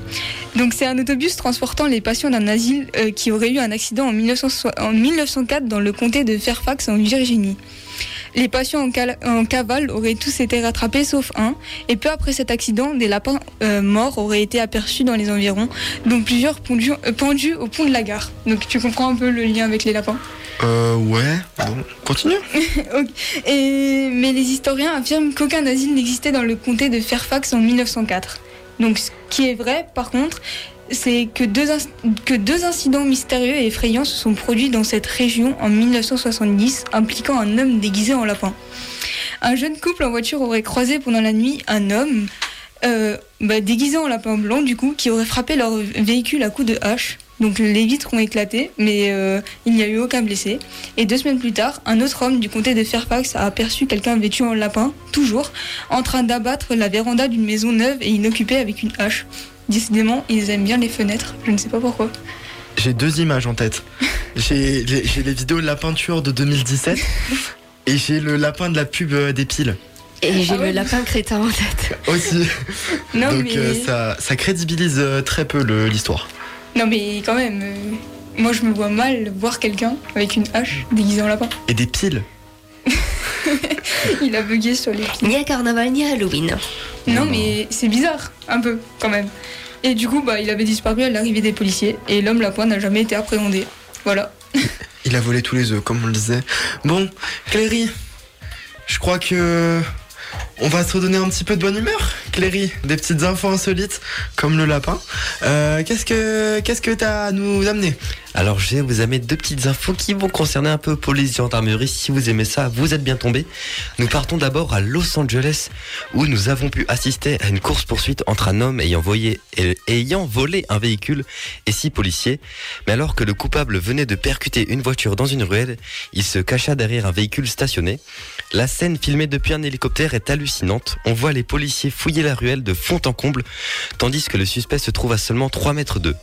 Speaker 7: Donc, c'est un autobus transportant les patients d'un asile euh, qui aurait eu un accident en, 1900 en 1904 dans le comté de Fairfax en Virginie. Les patients en, cavale auraient tous été rattrapés sauf un, et peu après cet accident, des lapins euh, morts auraient été aperçus dans les environs, dont plusieurs pendus, pendus au pont de la gare. Donc tu comprends un peu le lien avec les lapins?
Speaker 3: Euh, ouais. Continue.
Speaker 7: Mais les historiens affirment qu'aucun asile n'existait dans le comté de Fairfax en 1904. Donc ce qui est vrai, par contre, c'est que deux, que deux incidents mystérieux et effrayants se sont produits dans cette région en 1970, impliquant un homme déguisé en lapin. Un jeune couple en voiture aurait croisé pendant la nuit un homme euh, bah, déguisé en lapin blanc, du coup, qui aurait frappé leur véhicule à coups de hache. Donc les vitres ont éclaté, mais euh, il n'y a eu aucun blessé. Et deux semaines plus tard, un autre homme du comté de Fairfax a aperçu quelqu'un vêtu en lapin, toujours, en train d'abattre la véranda d'une maison neuve et inoccupée avec une hache. Décidément, ils aiment bien les fenêtres, je ne sais pas pourquoi.
Speaker 3: J'ai deux images en tête. J'ai les, vidéos de la peinture de 2017 et j'ai le lapin de la pub euh, des piles
Speaker 2: Et j'ai
Speaker 7: Ah ouais.
Speaker 2: le lapin crétin en tête.
Speaker 3: aussi.
Speaker 7: Non,
Speaker 3: Donc
Speaker 7: mais...
Speaker 3: euh, ça, ça crédibilise très peu l'histoire.
Speaker 7: Non mais quand même, euh, moi je me vois mal voir quelqu'un avec une hache déguisé en lapin.
Speaker 3: Et des piles
Speaker 7: Il a bugué sur les pieds.
Speaker 2: Ni à carnaval, ni à Halloween.
Speaker 7: Non, mais c'est bizarre, un peu, quand même. Et du coup, bah, il avait disparu à l'arrivée des policiers et l'homme lapin n'a jamais été appréhendé. Voilà.
Speaker 3: Il a volé tous les œufs, comme on le disait. Bon, Cléry, je crois que on va se redonner un petit peu de bonne humeur. Cléry, des petites infos insolites, comme le lapin. Euh, qu'est-ce que qu'est-ce que t'as à nous amener?
Speaker 4: Alors je vais vous amener deux petites infos qui vont concerner un peu police gendarmerie. Si vous aimez ça, vous êtes bien tombé. Nous partons d'abord à Los Angeles où nous avons pu assister à une course poursuite entre un homme ayant, voyé, ayant volé un véhicule et six policiers. Mais alors que le coupable venait de percuter une voiture dans une ruelle, il se cacha derrière un véhicule stationné. La scène filmée depuis un hélicoptère est hallucinante. On voit les policiers fouiller la ruelle de fond en comble, tandis que le suspect se trouve à seulement 3 mètres d'eux.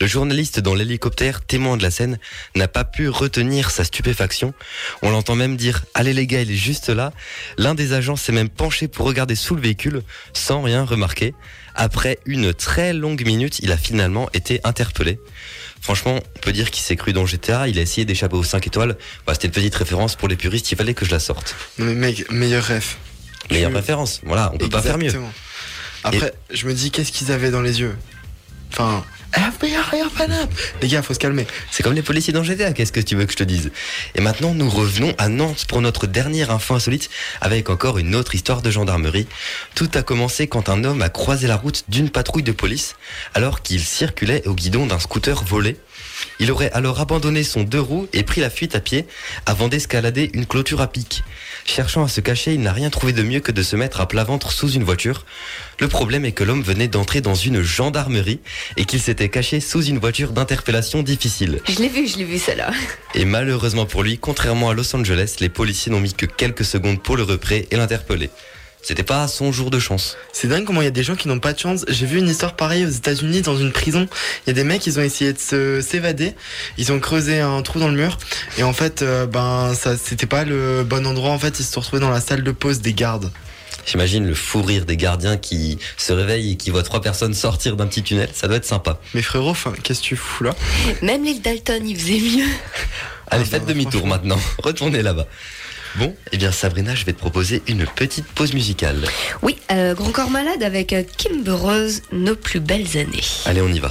Speaker 4: Le journaliste dans l'hélicoptère, témoin de la scène, n'a pas pu retenir sa stupéfaction. On l'entend même dire Allez les gars, il est juste là. L'un des agents s'est même penché pour regarder sous le véhicule sans rien remarquer. Après une très longue minute, il a finalement été interpellé. Franchement, on peut dire qu'il s'est cru dans GTA, il a essayé d'échapper aux 5 étoiles. Bah, C'était une petite référence pour les puristes, il fallait que je la sorte.
Speaker 3: Non mais mec, meilleur ref.
Speaker 4: Meilleure référence, voilà, on peut pas faire mieux.
Speaker 3: Après, je me dis, qu'est-ce qu'ils avaient dans les yeux? Enfin, FBI, Paname Les gars, faut se calmer.
Speaker 4: C'est comme les policiers dans qu'est-ce que tu veux que je te dise? Et maintenant, nous revenons à Nantes pour notre dernière info insolite avec encore une autre histoire de gendarmerie. Tout a commencé quand un homme a croisé la route d'une patrouille de police alors qu'il circulait au guidon d'un scooter volé. Il aurait alors abandonné son deux roues et pris la fuite à pied avant d'escalader une clôture à pic. Cherchant à se cacher, il n'a rien trouvé de mieux que de se mettre à plat ventre sous une voiture. Le problème est que l'homme venait d'entrer dans une gendarmerie et qu'il s'était caché sous une voiture d'interpellation difficile.
Speaker 2: Je l'ai vu, je l'ai vu celle-là.
Speaker 4: Et malheureusement pour lui, contrairement à Los Angeles, les policiers n'ont mis que quelques secondes pour le repérer et l'interpeller. C'était pas son jour de chance.
Speaker 3: C'est dingue comment il y a des gens qui n'ont pas de chance. J'ai vu une histoire pareille aux États-Unis dans une prison. Il y a des mecs, ils ont essayé de se s'évader. Ils ont creusé un trou dans le mur et en fait, euh, ben ça, c'était pas le bon endroit. En fait, ils se sont retrouvés dans la salle de pause des gardes.
Speaker 4: J'imagine le fou rire des gardiens qui se réveillent et qui voient trois personnes sortir d'un petit tunnel. Ça doit être sympa.
Speaker 3: Mais frérot, enfin, qu'est-ce que tu fous là?
Speaker 2: Même l'île Dalton, il faisait mieux.
Speaker 4: Allez, faites demi-tour maintenant. Retournez là-bas. Bon, eh bien Sabrina, je vais te proposer une petite pause musicale.
Speaker 2: Oui, euh, Grand Corps Malade avec Kim Burroughs, Nos plus belles années.
Speaker 4: Allez, on y va.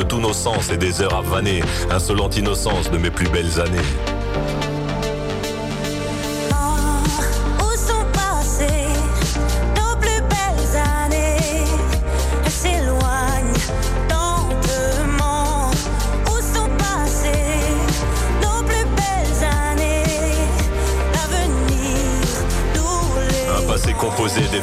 Speaker 8: De
Speaker 16: tous nos sens et des heures à. Insolente innocence de mes plus belles années.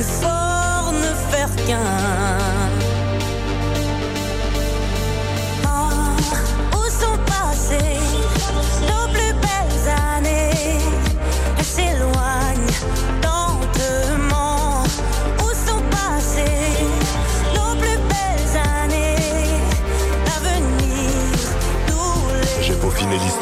Speaker 8: Plus fort, ne faire qu'un.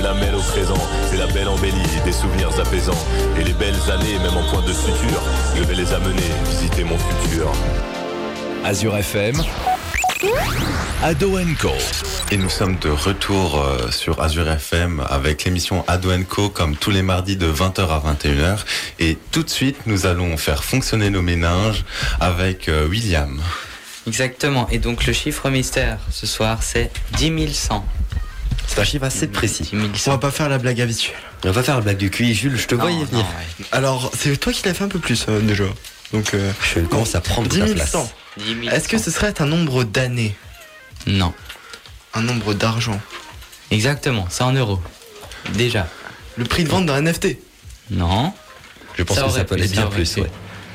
Speaker 16: je la mêle au présent. C'est la belle embellie, des souvenirs apaisants. Et les belles années, même en point de suture, je vais les amener visiter mon futur.
Speaker 1: Azure FM, Ado Co.
Speaker 5: Et nous sommes de retour euh, sur Azure FM avec l'émission Ado Co comme tous les mardis de 20h à 21h. Et tout de suite, nous allons faire fonctionner nos méninges avec euh, William.
Speaker 6: Exactement. Et donc le chiffre mystère ce soir, c'est 10 100.
Speaker 4: C'est un chiffre assez précis.
Speaker 3: On va pas faire la blague habituelle.
Speaker 4: On va pas faire la blague du QI, Jules, je te
Speaker 6: Non,
Speaker 4: voyais venir.
Speaker 6: non, ouais.
Speaker 3: Alors, c'est toi qui l'as fait un peu plus euh, déjà. Donc, euh,
Speaker 4: Je commence à prendre
Speaker 3: 10
Speaker 4: ta
Speaker 3: 000
Speaker 4: place.
Speaker 3: 100.
Speaker 6: 10 000
Speaker 3: Est-ce que ce serait un nombre d'années
Speaker 6: Non.
Speaker 3: Un nombre d'argent
Speaker 6: Exactement, c'est en euros. Déjà.
Speaker 3: Le prix de vente d'un NFT
Speaker 6: Non.
Speaker 4: Je pense
Speaker 6: Ça
Speaker 4: que ça peut aller bien plus, ouais.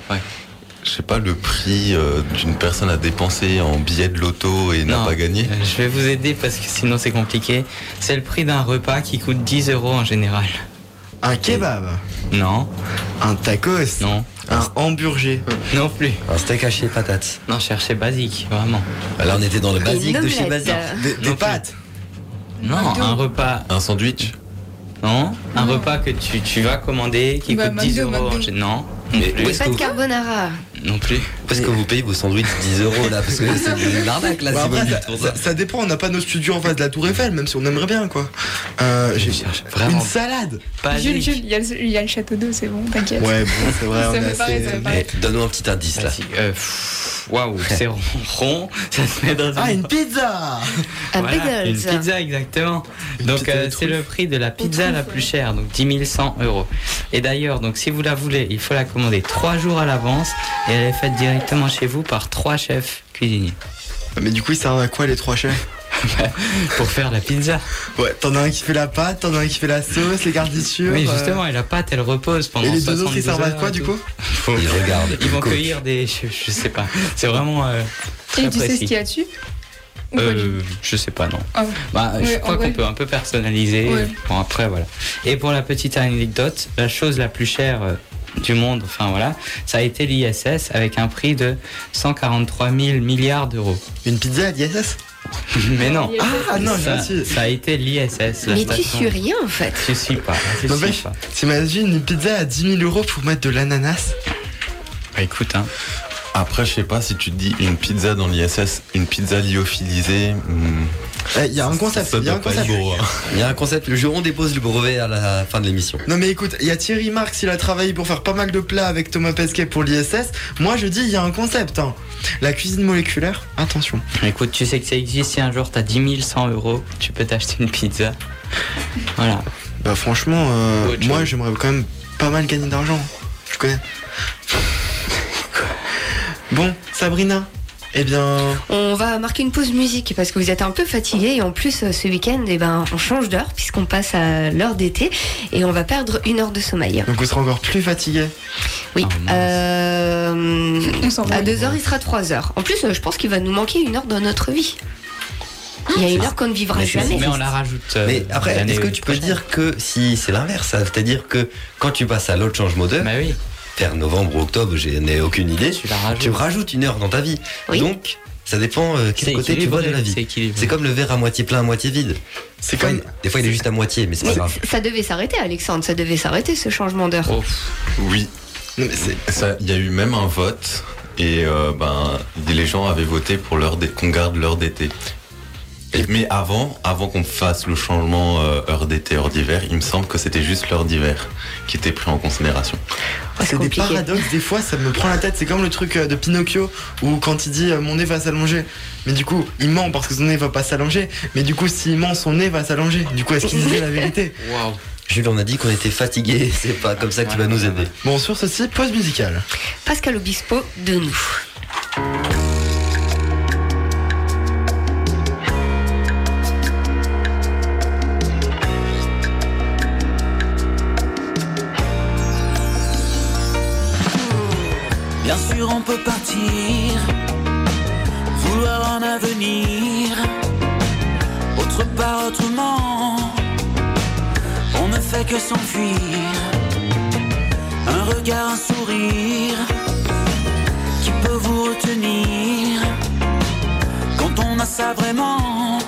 Speaker 6: Ouais.
Speaker 5: Je sais pas le prix euh, d'une personne à dépenser en billets de loto et n'a
Speaker 6: Non.
Speaker 5: pas gagné.
Speaker 6: Euh, Je vais vous aider parce que sinon c'est compliqué. C'est le prix d'un repas qui coûte 10 euros en général.
Speaker 3: Un kebab
Speaker 6: Non.
Speaker 3: Un tacos
Speaker 6: Non.
Speaker 3: Un hamburger
Speaker 6: Non plus.
Speaker 4: Un steak haché patates.
Speaker 6: Non, cherchez basique, vraiment.
Speaker 4: Bah Là, on était dans le basique de chez. Basique.
Speaker 3: Des, des
Speaker 6: Non plus.
Speaker 3: pâtes
Speaker 6: Non, un repas.
Speaker 5: Un sandwich
Speaker 6: Non, un repas que tu, tu vas commander qui
Speaker 7: Bah,
Speaker 6: coûte 10
Speaker 7: McDo,
Speaker 6: euros. en
Speaker 7: McDo.
Speaker 6: gé- Non,
Speaker 4: Mais
Speaker 6: plus.
Speaker 4: où est-ce
Speaker 2: Pas de
Speaker 4: vous,
Speaker 2: carbonara.
Speaker 6: Non plus.
Speaker 4: est-ce que vous payez vos sandwichs 10 euros là Parce que c'est de l'arnaque là,
Speaker 3: Bah,
Speaker 4: si
Speaker 3: ça, ça- dépend, on n'a pas nos studios en face de la Tour Eiffel, même si on aimerait bien quoi. Euh, j'ai
Speaker 6: cherche vraiment.
Speaker 3: Une salade
Speaker 7: Jules. Jules, il y, a le- il y a le château d'eau, c'est bon, t'inquiète.
Speaker 3: Ouais, bon, c'est vrai,
Speaker 7: Ça
Speaker 3: on est
Speaker 7: me paraît, ça
Speaker 3: assez...
Speaker 7: me paraît.
Speaker 4: Eh, Donne-nous un petit indice là.
Speaker 6: Euh, pff, Waouh, c'est rond, ça se met dans
Speaker 3: Ah,
Speaker 6: une
Speaker 3: une pizza
Speaker 2: Un
Speaker 6: Voilà. Une pizza, exactement.
Speaker 3: Une
Speaker 6: donc,
Speaker 3: pizza
Speaker 6: euh, c'est le prix de la pizza la plus chère, donc 10 100 euros. Et d'ailleurs, donc, si vous la voulez, il faut la commander trois jours à l'avance et elle est faite directement chez vous par trois chefs cuisiniers
Speaker 3: Mais du coup, ils servent à quoi les trois chefs?
Speaker 6: pour faire la pizza.
Speaker 3: Ouais, t'en as un qui fait la pâte, t'en as un qui fait la sauce, les garnitures.
Speaker 6: Oui,
Speaker 3: euh,
Speaker 6: justement, et la pâte, elle repose pendant
Speaker 3: Et les deux
Speaker 6: 72
Speaker 3: autres, ils servent à quoi du coup
Speaker 4: Ils regardent.
Speaker 6: Ils vont cueillir des. Je, je sais pas. C'est vraiment euh, très
Speaker 7: Et tu sais ce qu'il y a dessus
Speaker 6: Euh, je sais pas, non.
Speaker 7: Ah ouais.
Speaker 6: Bah, je
Speaker 7: Ouais,
Speaker 6: crois qu'on peut un peu personnaliser.
Speaker 7: Ouais.
Speaker 6: Bon, après, voilà. Et pour la petite anecdote, la chose la plus chère euh, du monde, enfin voilà, ça a été l'ISS avec un prix de 143 000 milliards d'euros.
Speaker 3: Une pizza à l'ISS
Speaker 6: Mais non.
Speaker 3: Ah non,
Speaker 6: ça, a été l'ISS.
Speaker 2: Mais tu suis rien en fait.
Speaker 6: Je suis pas. Je
Speaker 3: Non,
Speaker 6: suis
Speaker 3: mais
Speaker 6: pas.
Speaker 3: T'imagines une pizza à 10 000 euros pour mettre de l'ananas?
Speaker 6: Bah, écoute, hein.
Speaker 5: Après, je sais pas si tu te dis une pizza dans l'ISS, une pizza lyophilisée. hmm,
Speaker 3: Eh, Il y a un concept, il y
Speaker 5: hein.
Speaker 4: Il y a un concept, le jour où on dépose le brevet à la fin de l'émission.
Speaker 3: Non mais écoute, il y a Thierry Marx, il a travaillé pour faire pas mal de plats avec Thomas Pesquet pour l'ISS. Moi je dis il y a un concept. hein. La cuisine moléculaire, attention.
Speaker 6: Écoute, tu sais que ça existe. Si un jour t'as 10 100 euros, tu peux t'acheter une pizza. Voilà.
Speaker 3: Bah franchement, euh, moi j'aimerais quand même pas mal gagner d'argent. Je connais? Bon, Sabrina, eh bien...
Speaker 2: On va marquer une pause musique parce que vous êtes un peu fatigué et en plus euh, ce week-end, eh ben, on change d'heure puisqu'on passe à l'heure d'été et on va perdre une heure de sommeil.
Speaker 3: Donc vous serez encore plus fatigué.
Speaker 2: Oui.
Speaker 6: Oh, mince.
Speaker 2: euh,
Speaker 7: On s'en va.
Speaker 2: à 2 heures, il sera 3 heures. En plus, euh, je pense qu'il va nous manquer une heure dans notre vie. Il y a une heure qu'on ne vivra
Speaker 4: Mais
Speaker 2: jamais.
Speaker 6: Mais on la rajoute. euh,
Speaker 4: Mais après, est-ce que tu peux
Speaker 6: prochaine.
Speaker 4: dire que si c'est l'inverse, c'est-à-dire que quand tu passes à l'autre changement d'heure,
Speaker 6: Bah oui.
Speaker 4: Faire novembre ou octobre, je n'ai aucune idée,
Speaker 6: Tu la rajoutes.
Speaker 4: tu rajoutes une heure dans ta vie.
Speaker 2: Oui.
Speaker 4: Donc, ça dépend euh,
Speaker 6: C'est
Speaker 4: quel côté tu vois de la vie.
Speaker 6: c'est
Speaker 4: comme le verre à moitié plein, à moitié vide.
Speaker 3: C'est
Speaker 4: Des fois,
Speaker 3: comme...
Speaker 4: il- Des fois, il est juste à moitié, mais c'est pas grave.
Speaker 2: ça devait s'arrêter, Alexandre. Ça devait s'arrêter ce changement d'heure.
Speaker 6: Oh,
Speaker 5: Oui, il y a eu même un vote et euh, ben les gens avaient voté pour l'heure d'é- qu'on garde l'heure d'été. Et- Mais avant, avant qu'on fasse le changement euh, heure d'été, heure d'hiver, il me semble que c'était juste l'heure d'hiver qui était pris en considération.
Speaker 2: c'est
Speaker 3: c'est des
Speaker 2: compliqué.
Speaker 3: paradoxes, des fois ça me prend la tête. C'est comme le truc euh, de Pinocchio où quand il dit euh, mon nez va s'allonger. Mais du coup, il ment parce que son nez va pas s'allonger. Mais du coup, s'il ment, son nez va s'allonger. Du coup, est-ce qu'il disait la vérité?
Speaker 6: Waouh.
Speaker 4: Jules, on a dit qu'on était fatigué, c'est pas comme ça que tu vas nous aider.
Speaker 3: Bon, sur ceci, pause musicale.
Speaker 2: Pascal Obispo de nous.
Speaker 17: Bien sûr, on peut partir, vouloir un avenir, autre part, autrement. On ne fait que s'enfuir. Un regard, un sourire, qui peut vous retenir quand on a ça vraiment.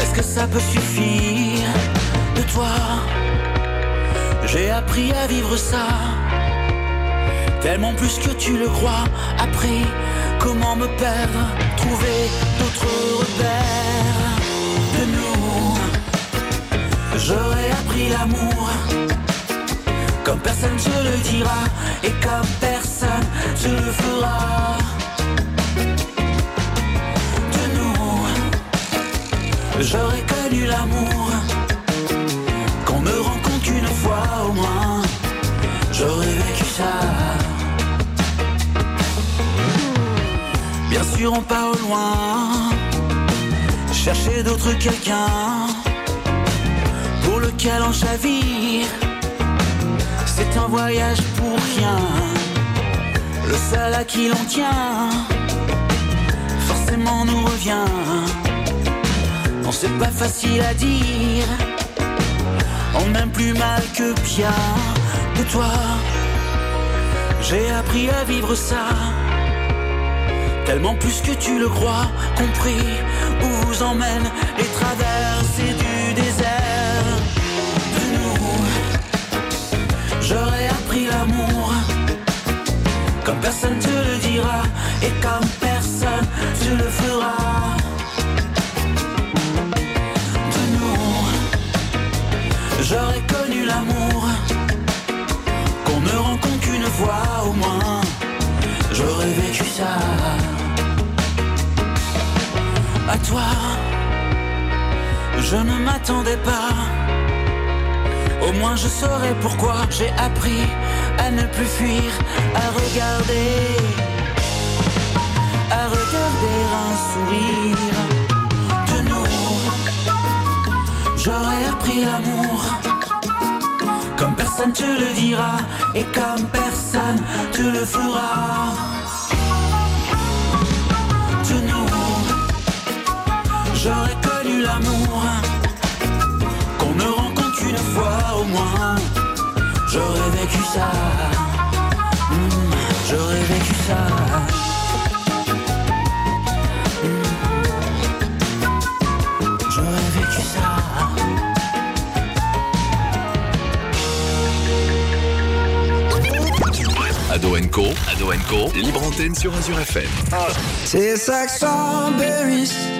Speaker 17: Est-ce que ça peut suffire de toi? J'ai appris à vivre ça. Tellement plus que tu le crois. Appris comment me perdre, trouver d'autres repères de nous. J'aurais appris l'amour. Comme personne te le dira et comme personne te le fera. De nous, j'aurais connu l'amour. Qu'on me rencontre qu'une fois au moins. J'aurais vécu ça. Bien sûr, on part au loin. Chercher d'autres quelqu'un pour lequel on chavire. C'est un voyage pour rien. Le seul à qui l'on tient, forcément nous revient. Non, c'est pas facile à dire. On aime plus mal que bien. De toi, j'ai appris à vivre ça. Tellement plus que tu le crois, compris où vous emmènent les traversées du désert. De nous, j'aurais appris l'amour. Comme personne te le dira et comme personne te le fera. De nous, j'aurais connu À toi, je ne m'attendais pas. Au moins je saurais pourquoi j'ai appris à ne plus fuir, à regarder, à regarder un sourire de nous. J'aurais appris l'amour, comme personne te le dira et comme personne te le fera. J'aurais connu l'amour, qu'on ne rencontre qu'une fois au moins. J'aurais vécu ça, Mm, j'aurais vécu ça. J'aurais vécu ça.
Speaker 1: Ado Co, Ado Co, libre antenne sur Azure FM.
Speaker 18: Tastes like strawberries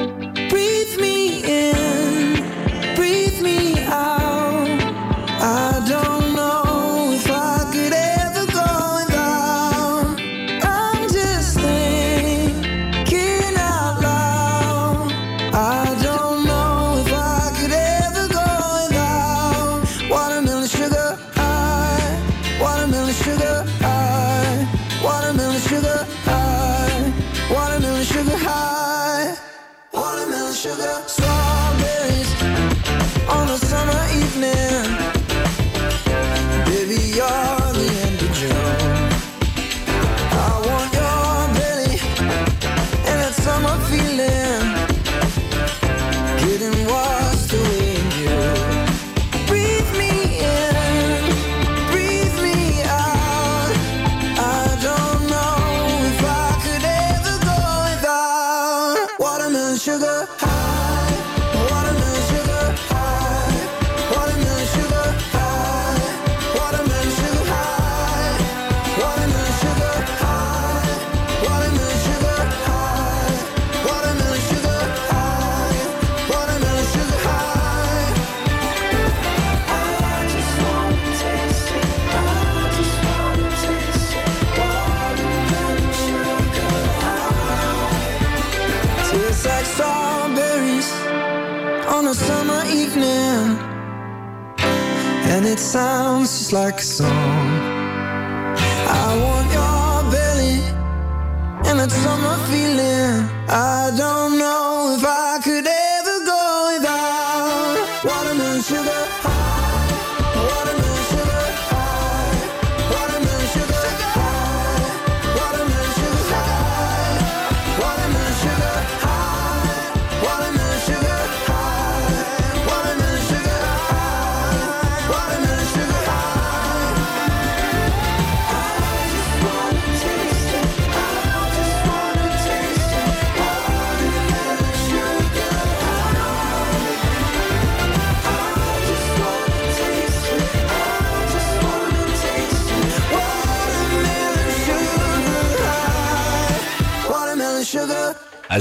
Speaker 18: Like a song.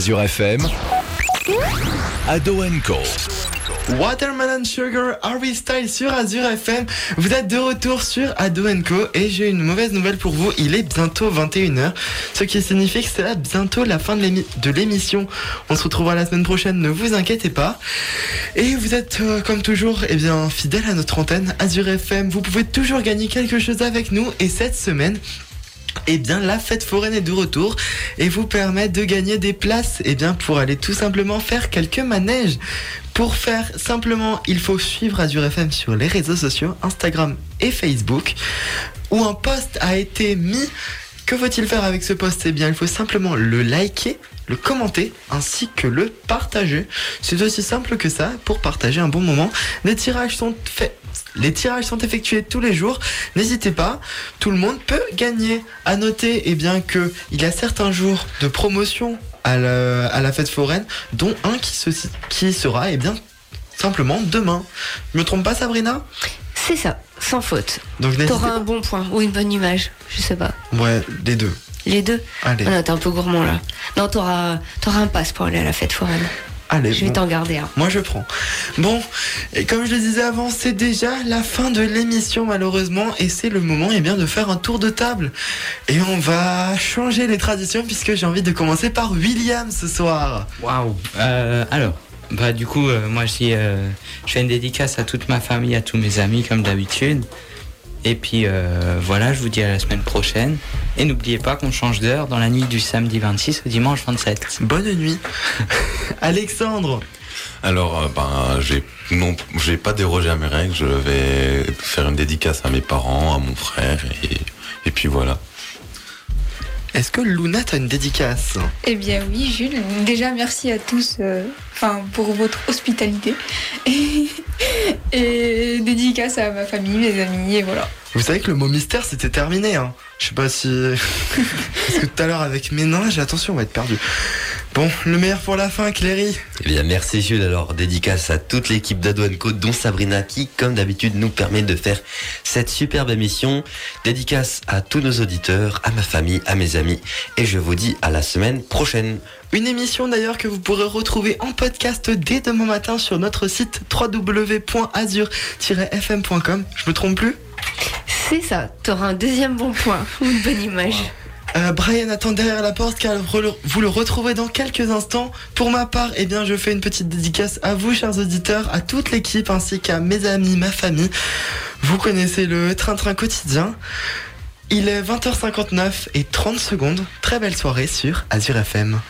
Speaker 1: Azure FM, Ado Co.
Speaker 3: Watermelon Sugar Harry Style sur Azure FM. Vous êtes de retour sur Ado Co et j'ai une mauvaise nouvelle pour vous. Il est bientôt 21h, ce qui signifie que c'est bientôt la fin de l'émission. On se retrouvera la semaine prochaine, ne vous inquiétez pas. Et vous êtes euh, comme toujours eh bien fidèle à notre antenne Azure FM. Vous pouvez toujours gagner quelque chose avec nous et cette semaine eh bien, la fête foraine est de retour et vous permet de gagner des places eh pour aller tout simplement faire quelques manèges. Pour faire simplement, il faut suivre Azure FM sur les réseaux sociaux, Instagram et Facebook, où un post a été mis. Que faut-il faire avec ce post? Eh bien, il faut simplement le liker, le commenter, ainsi que le partager. C'est aussi simple que ça pour partager un bon moment. Les tirages sont faits. Les tirages sont effectués tous les jours. N'hésitez pas, tout le monde peut gagner. À noter, eh bien que il y a certains jours de promotion à la, à la fête foraine, dont un qui, se, qui sera, eh bien, simplement demain. Je me trompe pas, Sabrina?
Speaker 2: C'est ça, sans faute.
Speaker 3: Donc
Speaker 2: T'auras un bon point ou une bonne image, je sais pas.
Speaker 3: Ouais, les deux.
Speaker 2: Les deux?
Speaker 3: Allez.
Speaker 2: Ah non, t'es un peu gourmand là. Non, t'auras t'auras un passe pour aller à la fête foraine.
Speaker 3: Allez,
Speaker 2: Je vais
Speaker 3: bon.
Speaker 2: t'en garder un.
Speaker 3: Moi je prends. Bon, et comme je le disais avant, c'est déjà la fin de l'émission malheureusement et c'est le moment eh bien, de faire un tour de table. Et on va changer les traditions puisque j'ai envie de commencer par William ce soir.
Speaker 6: Waouh Euh, Alors, bah du coup, euh, moi je dis, euh, je fais une dédicace à toute ma famille, à tous mes amis comme d'habitude. Et puis euh, voilà, je vous dis à la semaine prochaine. Et n'oubliez pas qu'on change d'heure dans la nuit du samedi 26 au dimanche 27.
Speaker 3: Bonne nuit. Alexandre
Speaker 5: Alors, euh, ben, j'ai non, j'ai pas dérogé à mes règles. Je vais faire une dédicace à mes parents, à mon frère, et, et puis voilà.
Speaker 3: Est-ce que Luna t'a une dédicace
Speaker 7: Eh bien oui, Jules. Déjà, merci à tous euh, pour votre hospitalité. Et, et dédicace à ma famille, mes amis, et voilà.
Speaker 3: Vous savez que le mot mystère c'était terminé. Hein. Je sais pas si. Parce que tout à l'heure avec mes nains, j'ai attention, on va être perdu. Bon, le meilleur pour la fin, Cléry.
Speaker 4: Eh bien, merci Jules. Alors, dédicace à toute l'équipe d'Ado Co, dont Sabrina, qui, comme d'habitude, nous permet de faire cette superbe émission. Dédicace à tous nos auditeurs, à ma famille, à mes amis. Et je vous dis à la semaine prochaine.
Speaker 3: Une émission d'ailleurs que vous pourrez retrouver en podcast dès demain matin sur notre site www.azur-fm.com. Je me trompe plus?
Speaker 2: C'est ça, t'auras un deuxième bon point ou une bonne image.
Speaker 3: Euh, Brian attend derrière la porte car vous le retrouverez dans quelques instants. Pour ma part, eh bien, je fais une petite dédicace à vous, chers auditeurs, à toute l'équipe ainsi qu'à mes amis, ma famille. Vous connaissez le train-train quotidien. Il est 20h59 et 30 secondes. Très belle soirée sur Azure FM.